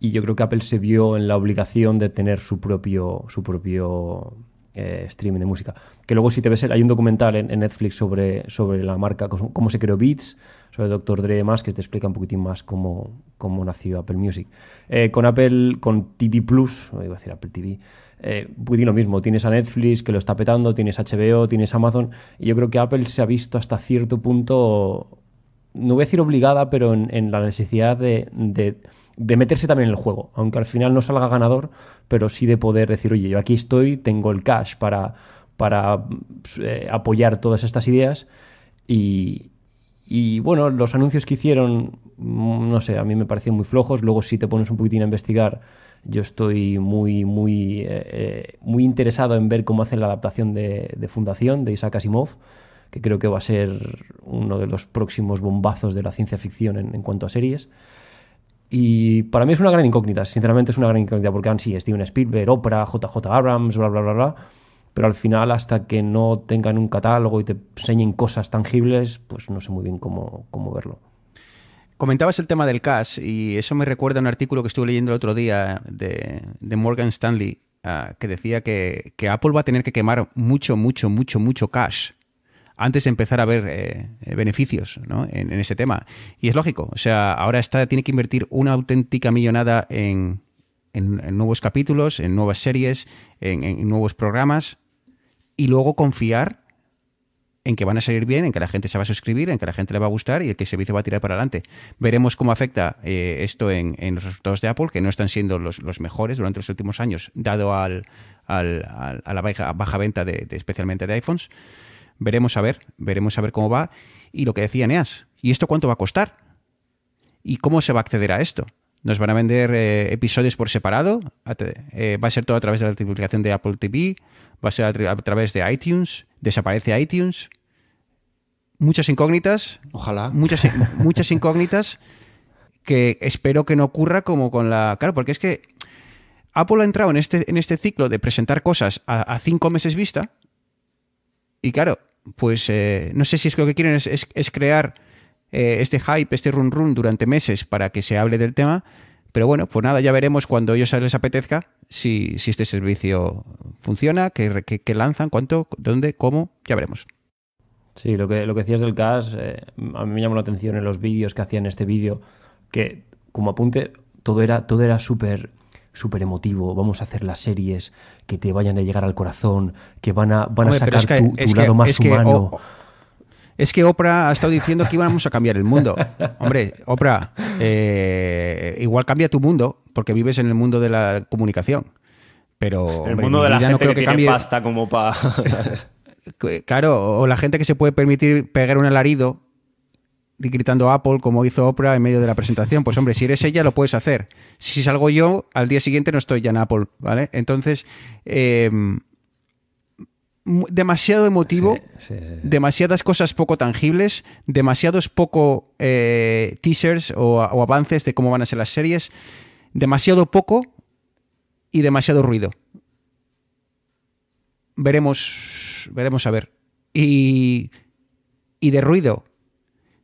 y yo creo que Apple se vio en la obligación de tener su propio, su propio eh, streaming de música. Que luego si te ves, hay un documental en, Netflix sobre, sobre la marca, cómo se creó Beats, sobre Dr. Dre y demás, que te explica un poquitín más cómo, cómo nació Apple Music. Eh, con Apple, con TV Plus, iba a decir Apple TV, eh, lo mismo. Tienes a Netflix que lo está petando, tienes HBO, tienes Amazon, y yo creo que Apple se ha visto hasta cierto punto, no voy a decir obligada, pero en, la necesidad de, meterse también en el juego, aunque al final no salga ganador, pero sí de poder decir, oye, yo aquí estoy, tengo el cash para, para eh, apoyar todas estas ideas y, y bueno, los anuncios que hicieron, mm, no sé, a mí me parecían muy flojos. Luego, si te pones un poquitín a investigar, yo estoy muy, muy, eh, eh, muy interesado en ver cómo hacen la adaptación de, Fundación, de Isaac Asimov, que creo que va a ser uno de los próximos bombazos de la ciencia ficción en, cuanto a series. Y para mí es una gran incógnita, sinceramente es una gran incógnita, porque han sí, Steven Spielberg, Oprah, JJ Abrams, bla, bla, bla, bla pero al final hasta que no tengan un catálogo y te enseñen cosas tangibles, pues no sé muy bien cómo, cómo verlo. Comentabas el tema del cash y eso me recuerda a un artículo que estuve leyendo el otro día de, Morgan Stanley ah, que decía que, Apple va a tener que quemar mucho, mucho, mucho, mucho cash antes de empezar a ver eh, beneficios en, ese tema. Y es lógico, o sea, ahora está, tiene que invertir una auténtica millonada en, nuevos capítulos, en nuevas series, en nuevos programas y luego confiar en que van a salir bien, en que la gente se va a suscribir, en que la gente le va a gustar y que el servicio va a tirar para adelante. Veremos cómo afecta eh, esto en, los resultados de Apple, que no están siendo los, mejores durante los últimos años, dado al, a la baja, venta de, especialmente de iPhones. Veremos a ver, veremos a ver cómo va. Y lo que decía Neas, ¿y esto cuánto va a costar? ¿Y cómo se va a acceder a esto? Nos van a vender eh, episodios por separado. Eh, va a ser todo a través de la multiplicación de Apple TV. Va a ser a, través de iTunes. Desaparece iTunes. Muchas incógnitas. Ojalá. Muchas, (laughs) muchas incógnitas que espero que no ocurra como con la. Claro, porque es que Apple ha entrado en este, en este ciclo de presentar cosas a, cinco meses vista. Y claro, pues eh, no sé si es que lo que quieren es crear eh, este hype, este run run durante meses para que se hable del tema. Pero bueno, pues nada, ya veremos cuando ellos les apetezca si, este servicio funciona, qué, lanzan, cuánto, dónde, cómo, ya veremos. Sí, lo que, lo que decías del CAS, eh, a mí me llamó la atención en los vídeos que hacían este vídeo, que como apunte, todo era, todo era súper súper emotivo, vamos a hacer las series que te vayan a llegar al corazón, que van a, van a sacar tu, lado más humano es que Oprah ha estado diciendo que íbamos a cambiar el mundo. Hombre, Oprah, eh, igual cambia tu mundo porque vives en el mundo de la comunicación. Pero el mundo de la gente no creo que, tiene pasta como para... (laughs) claro, o la gente que se puede permitir pegar un alarido gritando Apple como hizo Oprah en medio de la presentación. Pues hombre, si eres ella lo puedes hacer. Si salgo yo, al día siguiente no estoy ya en Apple, ¿vale? Entonces, eh, demasiado emotivo, demasiadas cosas poco tangibles, demasiados poco eh, teasers o, avances de cómo van a ser las series, demasiado poco y demasiado ruido. Veremos, veremos a ver. Y, y de ruido,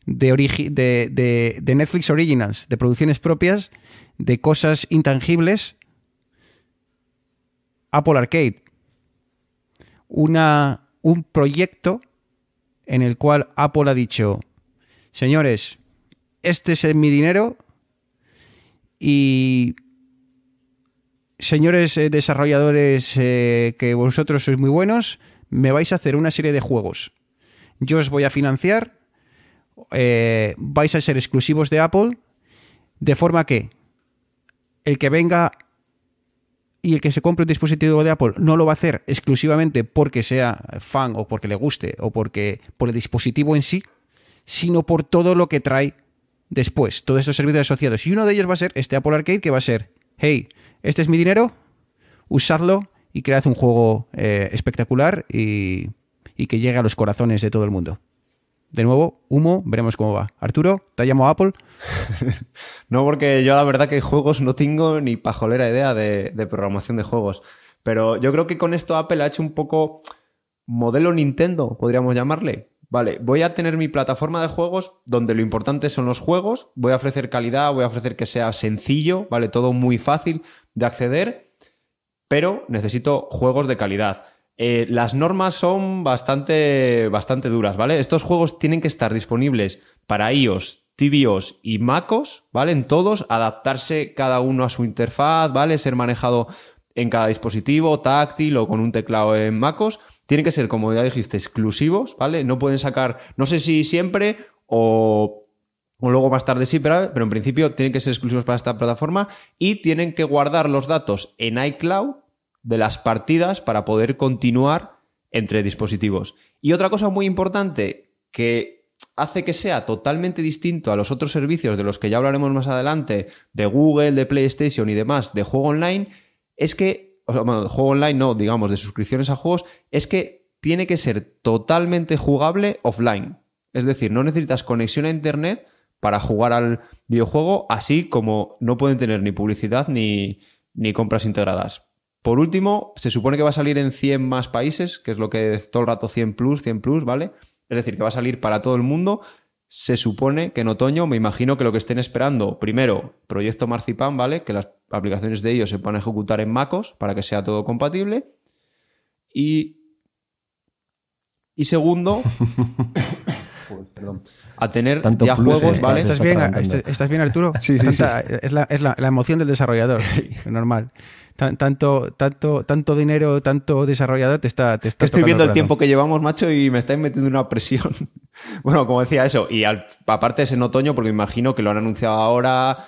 de, de, de Netflix Originals, de producciones propias, de cosas intangibles, Apple Arcade una, un proyecto en el cual Apple ha dicho, señores, este es mi dinero y señores eh, desarrolladores eh, que vosotros sois muy buenos, me vais a hacer una serie de juegos. Yo os voy a financiar, eh, vais a ser exclusivos de Apple, de forma que el que venga y el que se compre un dispositivo de Apple no lo va a hacer exclusivamente porque sea fan o porque le guste o porque por el dispositivo en sí, sino por todo lo que trae después, todos estos servicios asociados. Y uno de ellos va a ser este Apple Arcade que va a ser, hey, este es mi dinero, usadlo y cread un juego eh, espectacular y, y que llegue a los corazones de todo el mundo de nuevo, humo, veremos cómo va. Arturo, ¿te llamo a Apple? (laughs) no, porque yo la verdad que juegos no tengo ni pajolera idea de, programación de juegos. Pero yo creo que con esto Apple ha hecho un poco modelo Nintendo, podríamos llamarle. Vale, voy a tener mi plataforma de juegos donde lo importante son los juegos, voy a ofrecer calidad, voy a ofrecer que sea sencillo, ¿vale? Todo muy fácil de acceder, pero necesito juegos de calidad. Eh, las normas son bastante, bastante duras, ¿vale? Estos juegos tienen que estar disponibles para iOS, tvOS y MacOS, ¿vale? En todos, adaptarse cada uno a su interfaz, ¿vale? Ser manejado en cada dispositivo, táctil o con un teclado en MacOS. Tienen que ser, como ya dijiste, exclusivos, ¿vale? No pueden sacar, no sé si siempre o, o luego más tarde sí, pero, pero en principio tienen que ser exclusivos para esta plataforma y tienen que guardar los datos en iCloud de las partidas para poder continuar entre dispositivos. Y otra cosa muy importante que hace que sea totalmente distinto a los otros servicios de los que ya hablaremos más adelante, de Google, de PlayStation y demás, de juego online, es que, o sea, bueno, juego online no, digamos, de suscripciones a juegos, es que tiene que ser totalmente jugable offline. Es decir, no necesitas conexión a Internet para jugar al videojuego, así como no pueden tener ni publicidad ni, ni compras integradas. Por último, se supone que va a salir en 100 más países, que es lo que todo el rato 100 plus, 100 plus, ¿vale? Es decir, que va a salir para todo el mundo. Se supone que en otoño, me imagino que lo que estén esperando, primero, proyecto Marzipan, ¿vale? Que las aplicaciones de ellos se puedan ejecutar en MacOS para que sea todo compatible. Y. Y segundo. (laughs) perdón, a tener Tanto ya plus, juegos, eh, ¿vale? ¿Estás está bien, atragantando. ¿Estás- ¿Estás bien, Arturo? Sí, sí, Tanta- Es, la, es la- la emoción del desarrollador, (laughs) normal. Tan- tanto, tanto, tanto dinero, tanto desarrollador te está, te está estoy viendo el tiempo que llevamos, macho, y me estáis metiendo una presión. (laughs) bueno, como decía eso, y al- aparte es en otoño, porque me imagino que lo han anunciado ahora.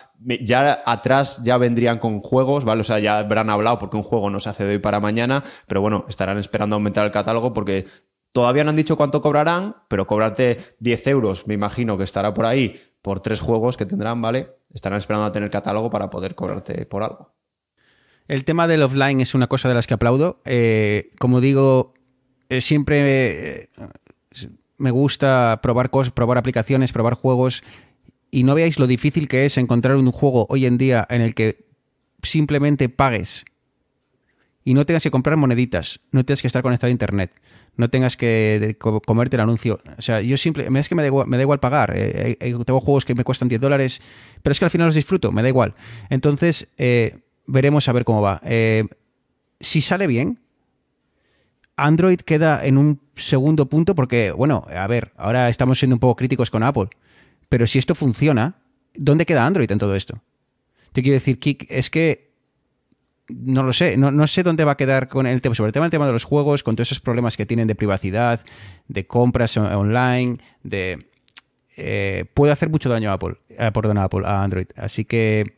Ya atrás ya vendrían con juegos, ¿vale? O sea, ya habrán hablado porque un juego no se hace de hoy para mañana, pero bueno, estarán esperando aumentar el catálogo porque todavía no han dicho cuánto cobrarán, pero cobrarte 10 euros, me imagino que estará por ahí por tres juegos que tendrán, ¿vale? Estarán esperando a tener catálogo para poder cobrarte por algo. El tema del offline es una cosa de las que aplaudo. Eh, como digo, eh, siempre eh, me gusta probar cosas, probar aplicaciones, probar juegos. Y no veáis lo difícil que es encontrar un juego hoy en día en el que simplemente pagues y no tengas que comprar moneditas, no tengas que estar conectado a internet, no tengas que comerte el anuncio. O sea, yo simple, me- es que me da igual, me da igual pagar. Tengo juegos que me cuestan 10 dólares, pero es que al final los disfruto, me da igual. Entonces, veremos a ver cómo va. Eh, si sale bien, Android queda en un segundo punto porque, bueno, a ver, ahora estamos siendo un poco críticos con Apple, pero si esto funciona, ¿dónde queda Android en todo esto? Te quiero decir, Kik, es que no lo sé, no, no sé dónde va a quedar con el tema, sobre el tema, el tema de los juegos, con todos esos problemas que tienen de privacidad, de compras on- online, de... eh, puede hacer mucho daño a Apple, eh, perdón, a Apple, a Android. Así que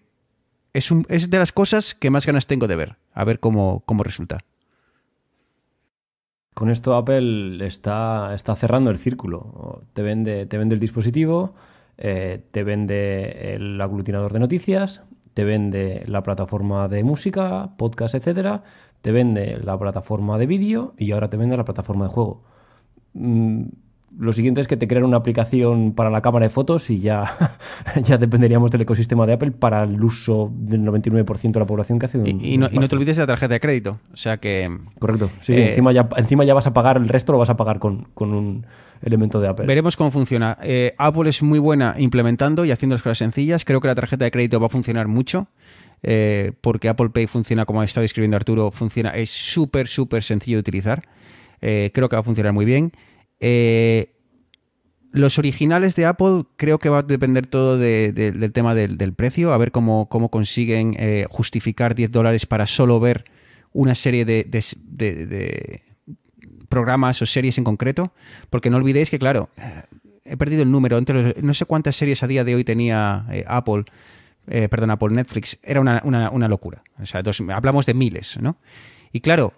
es, un- es de las cosas que más ganas tengo de ver, a ver cómo, cómo resulta. Con esto Apple está, está cerrando el círculo. Te vende, te vende el dispositivo, eh, te vende el aglutinador de noticias, te vende la plataforma de música, podcast, etcétera, te vende la plataforma de vídeo y ahora te vende la plataforma de juego. Mm, lo siguiente es que te crean una aplicación para la cámara de fotos y ya, (laughs) ya dependeríamos del ecosistema de Apple para el uso del 99% de la población que hace un Y, y no, y no te olvides de la tarjeta de crédito. O sea que Correcto. Sí, Eh, encima, ya, encima ya vas a pagar el resto, lo vas a pagar con, con un elemento de Apple. veremos cómo funciona. Eh, Apple es muy buena implementando y haciendo las cosas sencillas. Creo que la tarjeta de crédito va a funcionar mucho. eh, porque Apple Pay funciona, como ha estado describiendo Arturo, funciona, es súper, súper sencillo de utilizar. Eh, creo que va a funcionar muy bien. Eh, los originales de Apple creo que va a depender todo de- de- del tema del, precio, a ver cómo, consiguen eh, justificar 10 dólares para solo ver una serie de, programas o series en concreto, porque no olvidéis que, claro, eh, he perdido el número, no sé cuántas series a día de hoy tenía Apple, eh, perdón, Apple Netflix, era una, locura. O sea, hablamos de miles, ¿no? Y claro,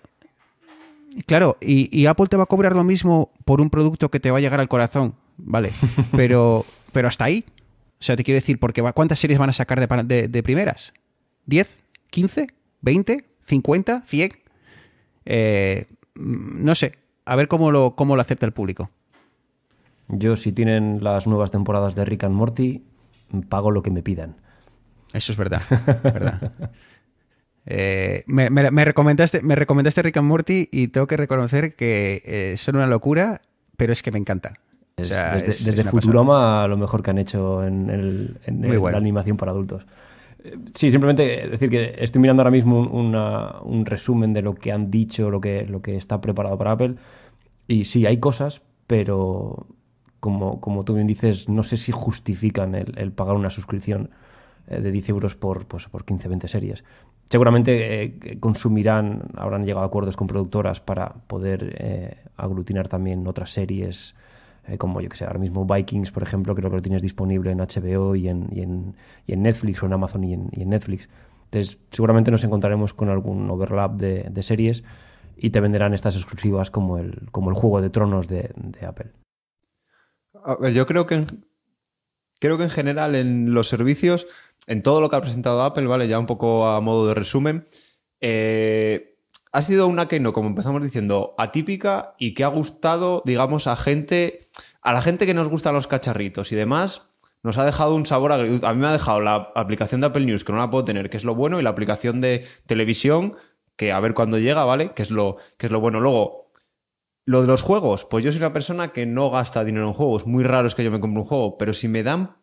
Claro, y, y Apple te va a cobrar lo mismo por un producto que te va a llegar al corazón, ¿vale? (laughs) Pero, pero hasta ahí. O sea, te quiero decir, porque va- ¿cuántas series van a sacar de, pa- de- de primeras? ¿10? ¿15? ¿20? ¿50? ¿100? Eh, mm, no sé. A ver cómo lo, cómo lo acepta el público. Yo, si tienen las nuevas temporadas de Rick and Morty, pago lo que me pidan. Eso es verdad. (laughs) verdad. Eh, me, me- me recomendaste, me recomendaste Rick and Morty y tengo que reconocer que eh, son una locura, pero es que me encanta. O sea, desde es- desde. Futurama lo mejor que han hecho en, el- en Muy el- bueno. la animación para adultos. Eh, Sí, simplemente decir que estoy mirando ahora mismo un, una- un resumen de lo que han dicho, lo que, lo que está preparado para Apple. Y sí, hay cosas, pero como, como tú bien dices, no sé si justifican el, el pagar una suscripción de 10 euros por, pues, por 15, 20 series. Seguramente eh, consumirán, habrán llegado a acuerdos con productoras para poder eh, aglutinar también otras series, eh, como yo que sé, ahora mismo Vikings, por ejemplo, creo que lo tienes disponible en HBO y en, y en, y en Netflix o en Amazon y en, y en Netflix. Entonces, seguramente nos encontraremos con algún overlap de, de series y te venderán estas exclusivas como el, como el Juego de Tronos de, de Apple. A ver, yo creo que creo que en general en los servicios, en todo lo que ha presentado Apple, ¿vale? Ya un poco a modo de resumen, eh, ha sido una que no, como empezamos diciendo, atípica y que ha gustado, digamos, a gente, a la gente que nos gustan los cacharritos y demás. Nos ha dejado un sabor agridulce. A mí me ha dejado la aplicación de Apple News, que no la puedo tener, que es lo bueno, y la aplicación de televisión, que a ver cuándo llega, ¿vale? Que es lo, que es lo bueno. Luego, lo de los juegos, pues yo soy una persona que no gasta dinero en juegos. Muy raro es que yo me compre un juego, pero si me dan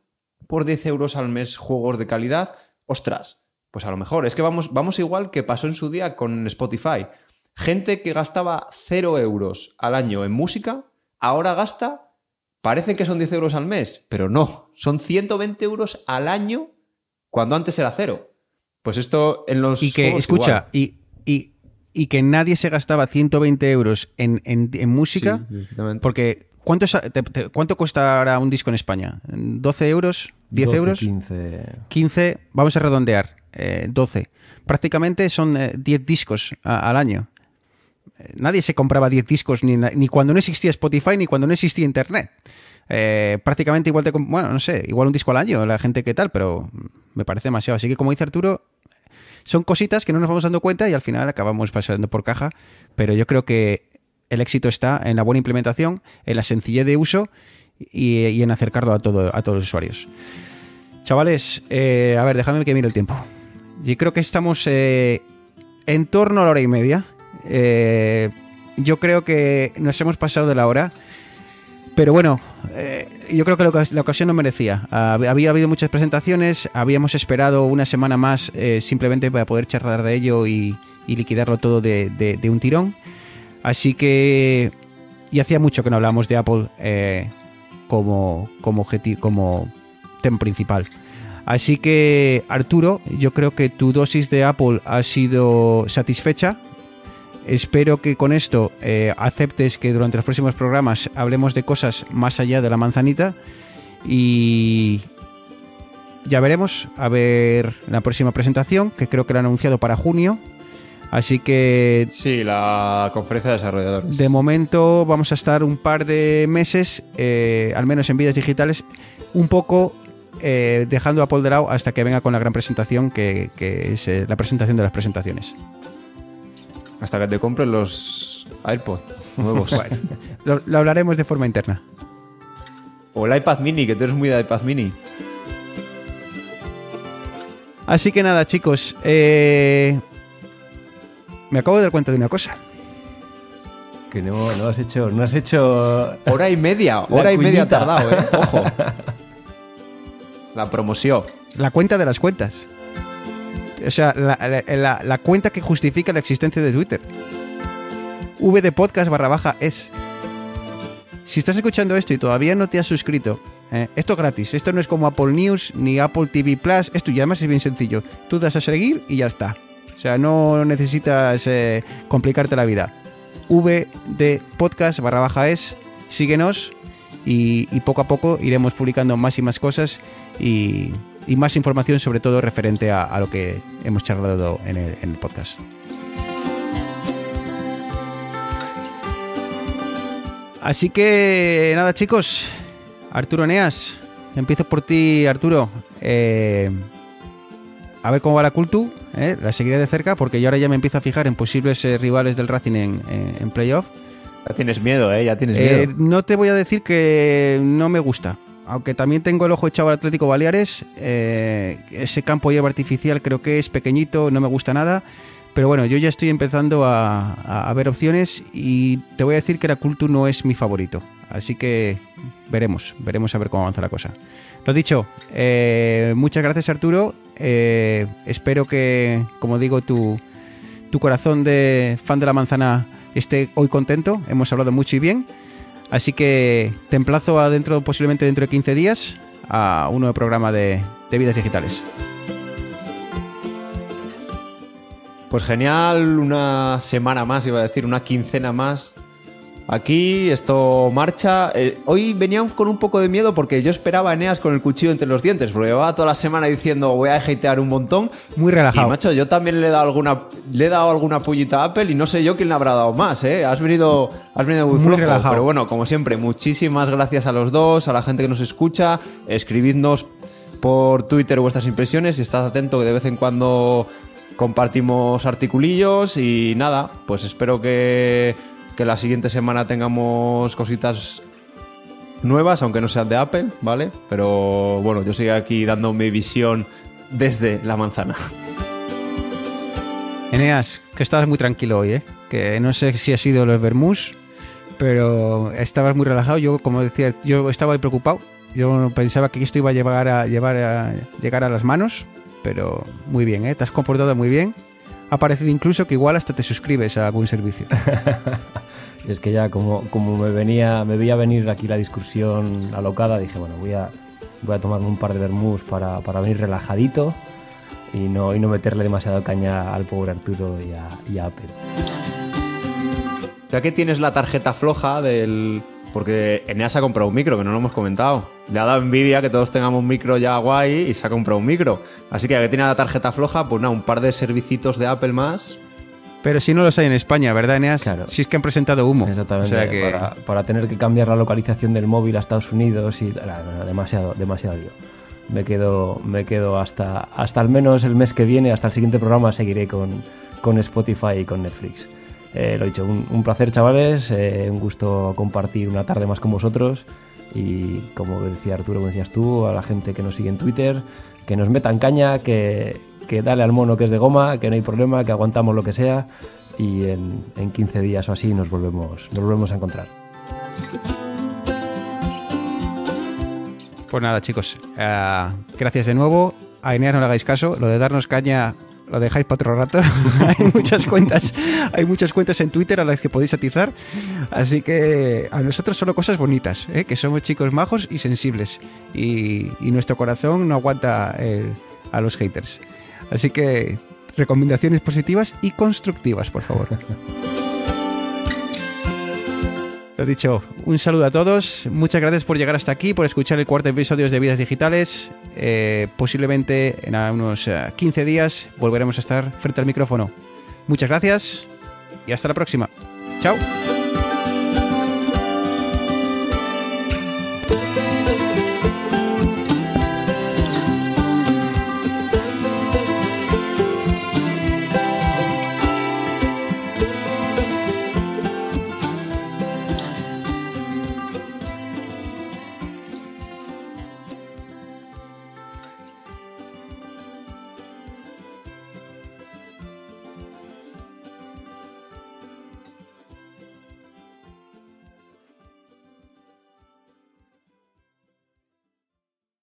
por 10 euros al mes juegos de calidad, ostras, pues a lo mejor. Es que vamos, vamos igual que pasó en su día con Spotify. Gente que gastaba 0 euros al año en música, ahora gasta, parece que son 10 euros al mes, pero no, son 120 euros al año cuando antes era cero. Pues esto en los... Y que, juegos escucha, y, y, y que nadie se gastaba 120 euros en, en- en música, Sí, porque ¿cuánto, sa- te- te- ¿cuánto cuesta ahora un disco en España? ¿12 euros? ¿10 12, euros? 15. 15, vamos a redondear, eh, 12. Prácticamente son eh, 10 discos a- al año. Eh, Nadie se compraba 10 discos ni, ni cuando no existía Spotify ni cuando no existía Internet. Eh, prácticamente igual te... Bueno, no sé, igual un disco al año, la gente que tal, pero me parece demasiado. Así que como dice Arturo, son cositas que no nos vamos dando cuenta y al final acabamos pasando por caja, pero yo creo que el éxito está en la buena implementación, en la sencillez de uso y, en acercarlo a, todo, a todos los usuarios. Chavales, eh, a ver, déjame que mire el tiempo. Yo creo que estamos eh, en torno a la hora y media. Eh, yo creo que nos hemos pasado de la hora. Pero bueno, eh, yo creo que la ocas- la ocasión no merecía. Hab- Había habido muchas presentaciones, habíamos esperado una semana más eh, simplemente para poder charlar de ello y, liquidarlo todo de un tirón. Así que... Y hacía mucho que no hablábamos de Apple eh, como, como, como tema principal. Así que, Arturo, yo creo que tu dosis de Apple ha sido satisfecha. Espero que con esto eh, aceptes que durante los próximos programas hablemos de cosas más allá de la manzanita. Y ya veremos, a ver la próxima presentación, que creo que la han anunciado para junio. Así que Sí, la conferencia de desarrolladores. de momento vamos a estar un par de meses, eh, al menos en vidas digitales, un poco eh, dejando a Apple de lado hasta que venga con la gran presentación, que, que es eh, la presentación de las presentaciones. Hasta que te compres los AirPods nuevos. (laughs) Lo, lo hablaremos de forma interna. o el iPad mini, que tú eres muy de iPad mini. Así que nada, chicos, eh, me acabo de dar cuenta de una cosa. Que no, no has hecho. No has hecho. Hora y media, (laughs) hora y media tardado, eh. Ojo. (laughs) La promoción. La cuenta de las cuentas. O sea, la, la- la- la cuenta que justifica la existencia de Twitter. V de podcast barra baja es. Si estás escuchando esto y todavía no te has suscrito, eh, esto es gratis. Esto no es como Apple News ni Apple TV Plus. Esto ya además es bien sencillo. Tú das a seguir y ya está. O sea, no necesitas eh, complicarte la vida. V podcast barra baja es. Síguenos y, poco a poco iremos publicando más y más cosas y, más información sobre todo referente a, lo que hemos charlado en el, podcast. Así que nada chicos, Arturo Eneas, empiezo por ti Arturo. Eh, a ver cómo va la Cultu, eh, la seguiré de cerca porque yo ahora ya me empiezo a fijar en posibles eh, rivales del Racing en, en- en playoff. Ya tienes miedo, eh. Ya tienes Eh, miedo. no te voy a decir que no me gusta. aunque también tengo el ojo echado al Atlético Baleares, ese campo hierba artificial creo que es pequeñito, no me gusta nada. Pero bueno, yo ya estoy empezando a, a, ver opciones y te voy a decir que la Culture no es mi favorito. Así que veremos, veremos a ver cómo avanza la cosa. Lo dicho, eh, muchas gracias Arturo. Eh, espero que, como digo, tu, tu corazón de fan de la manzana esté hoy contento. Hemos hablado mucho y bien. Así que te emplazo a dentro, posiblemente dentro de 15 días, a un nuevo programa de, de vidas digitales. Pues genial, una semana más, iba a decir, una quincena más. Aquí esto marcha. Eh, hoy venía con un poco de miedo porque yo esperaba a Eneas con el cuchillo entre los dientes, porque llevaba toda la semana diciendo voy a hatear un montón. Muy relajado. Y macho, yo también le he dado alguna, le he dado alguna pullita a Apple y no sé yo quién le habrá dado más, ¿eh? Has venido, has venido muy, muy relajado. Pero bueno, como siempre, muchísimas gracias a los dos, a la gente que nos escucha. Escribidnos por Twitter vuestras impresiones y estás atento que de vez en cuando compartimos articulillos y nada, pues espero que, que la siguiente semana tengamos cositas nuevas, aunque no sean de Apple, ¿vale? Pero bueno, yo sigo aquí dando mi visión desde la manzana. Eneas, que estabas muy tranquilo hoy, ¿eh? Que no sé si ha sido los Bermús, pero estabas muy relajado. Yo, como decía, yo estaba ahí preocupado. Yo pensaba que esto iba a llevar a, llevar a llegar a las manos, pero muy bien, ¿eh? te has comportado muy bien. Ha parecido incluso que igual hasta te suscribes a algún servicio. (laughs) es que ya como, como me venía, me veía venir aquí la discusión alocada, dije, bueno, voy a, voy a tomarme un par de vermús para, para venir relajadito y no, y no meterle demasiado caña al pobre Arturo y a, Apple. Ya que tienes la tarjeta floja del, porque Eneas ha comprado un micro, que no lo hemos comentado. Le ha dado envidia que todos tengamos un micro ya guay y se ha comprado un micro. Así que ya que tiene la tarjeta floja, pues nada, un par de servicios de Apple más. Pero si no los hay en España, ¿verdad, Eneas? Claro. Si es que han presentado humo. Exactamente. O sea que... para, para, tener que cambiar la localización del móvil a Estados Unidos y no, demasiado, demasiado lío. Me quedo, me quedo hasta, hasta al menos el mes que viene, hasta el siguiente programa, seguiré con, con Spotify y con Netflix. Eh, lo dicho, un, un placer chavales, eh, un gusto compartir una tarde más con vosotros y como decía Arturo, como decías tú, a la gente que nos sigue en Twitter, que nos metan caña, que, que dale al mono que es de goma, que no hay problema, que aguantamos lo que sea y en, en 15 días o así nos volvemos, nos volvemos a encontrar. Pues nada chicos, uh, gracias de nuevo. A Eneas no le hagáis caso, lo de darnos caña lo dejáis para otro rato. (laughs) hay muchas cuentas, hay muchas cuentas en Twitter a las que podéis atizar. Así que a nosotros solo cosas bonitas, ¿eh? que somos chicos majos y sensibles. Y, nuestro corazón no aguanta a los haters. Así que recomendaciones positivas y constructivas, por favor. Lo dicho, un saludo a todos. Muchas gracias por llegar hasta aquí, por escuchar el cuarto episodio de Vidas Digitales. Eh, posiblemente en unos 15 días volveremos a estar frente al micrófono. Muchas gracias y hasta la próxima. Chao.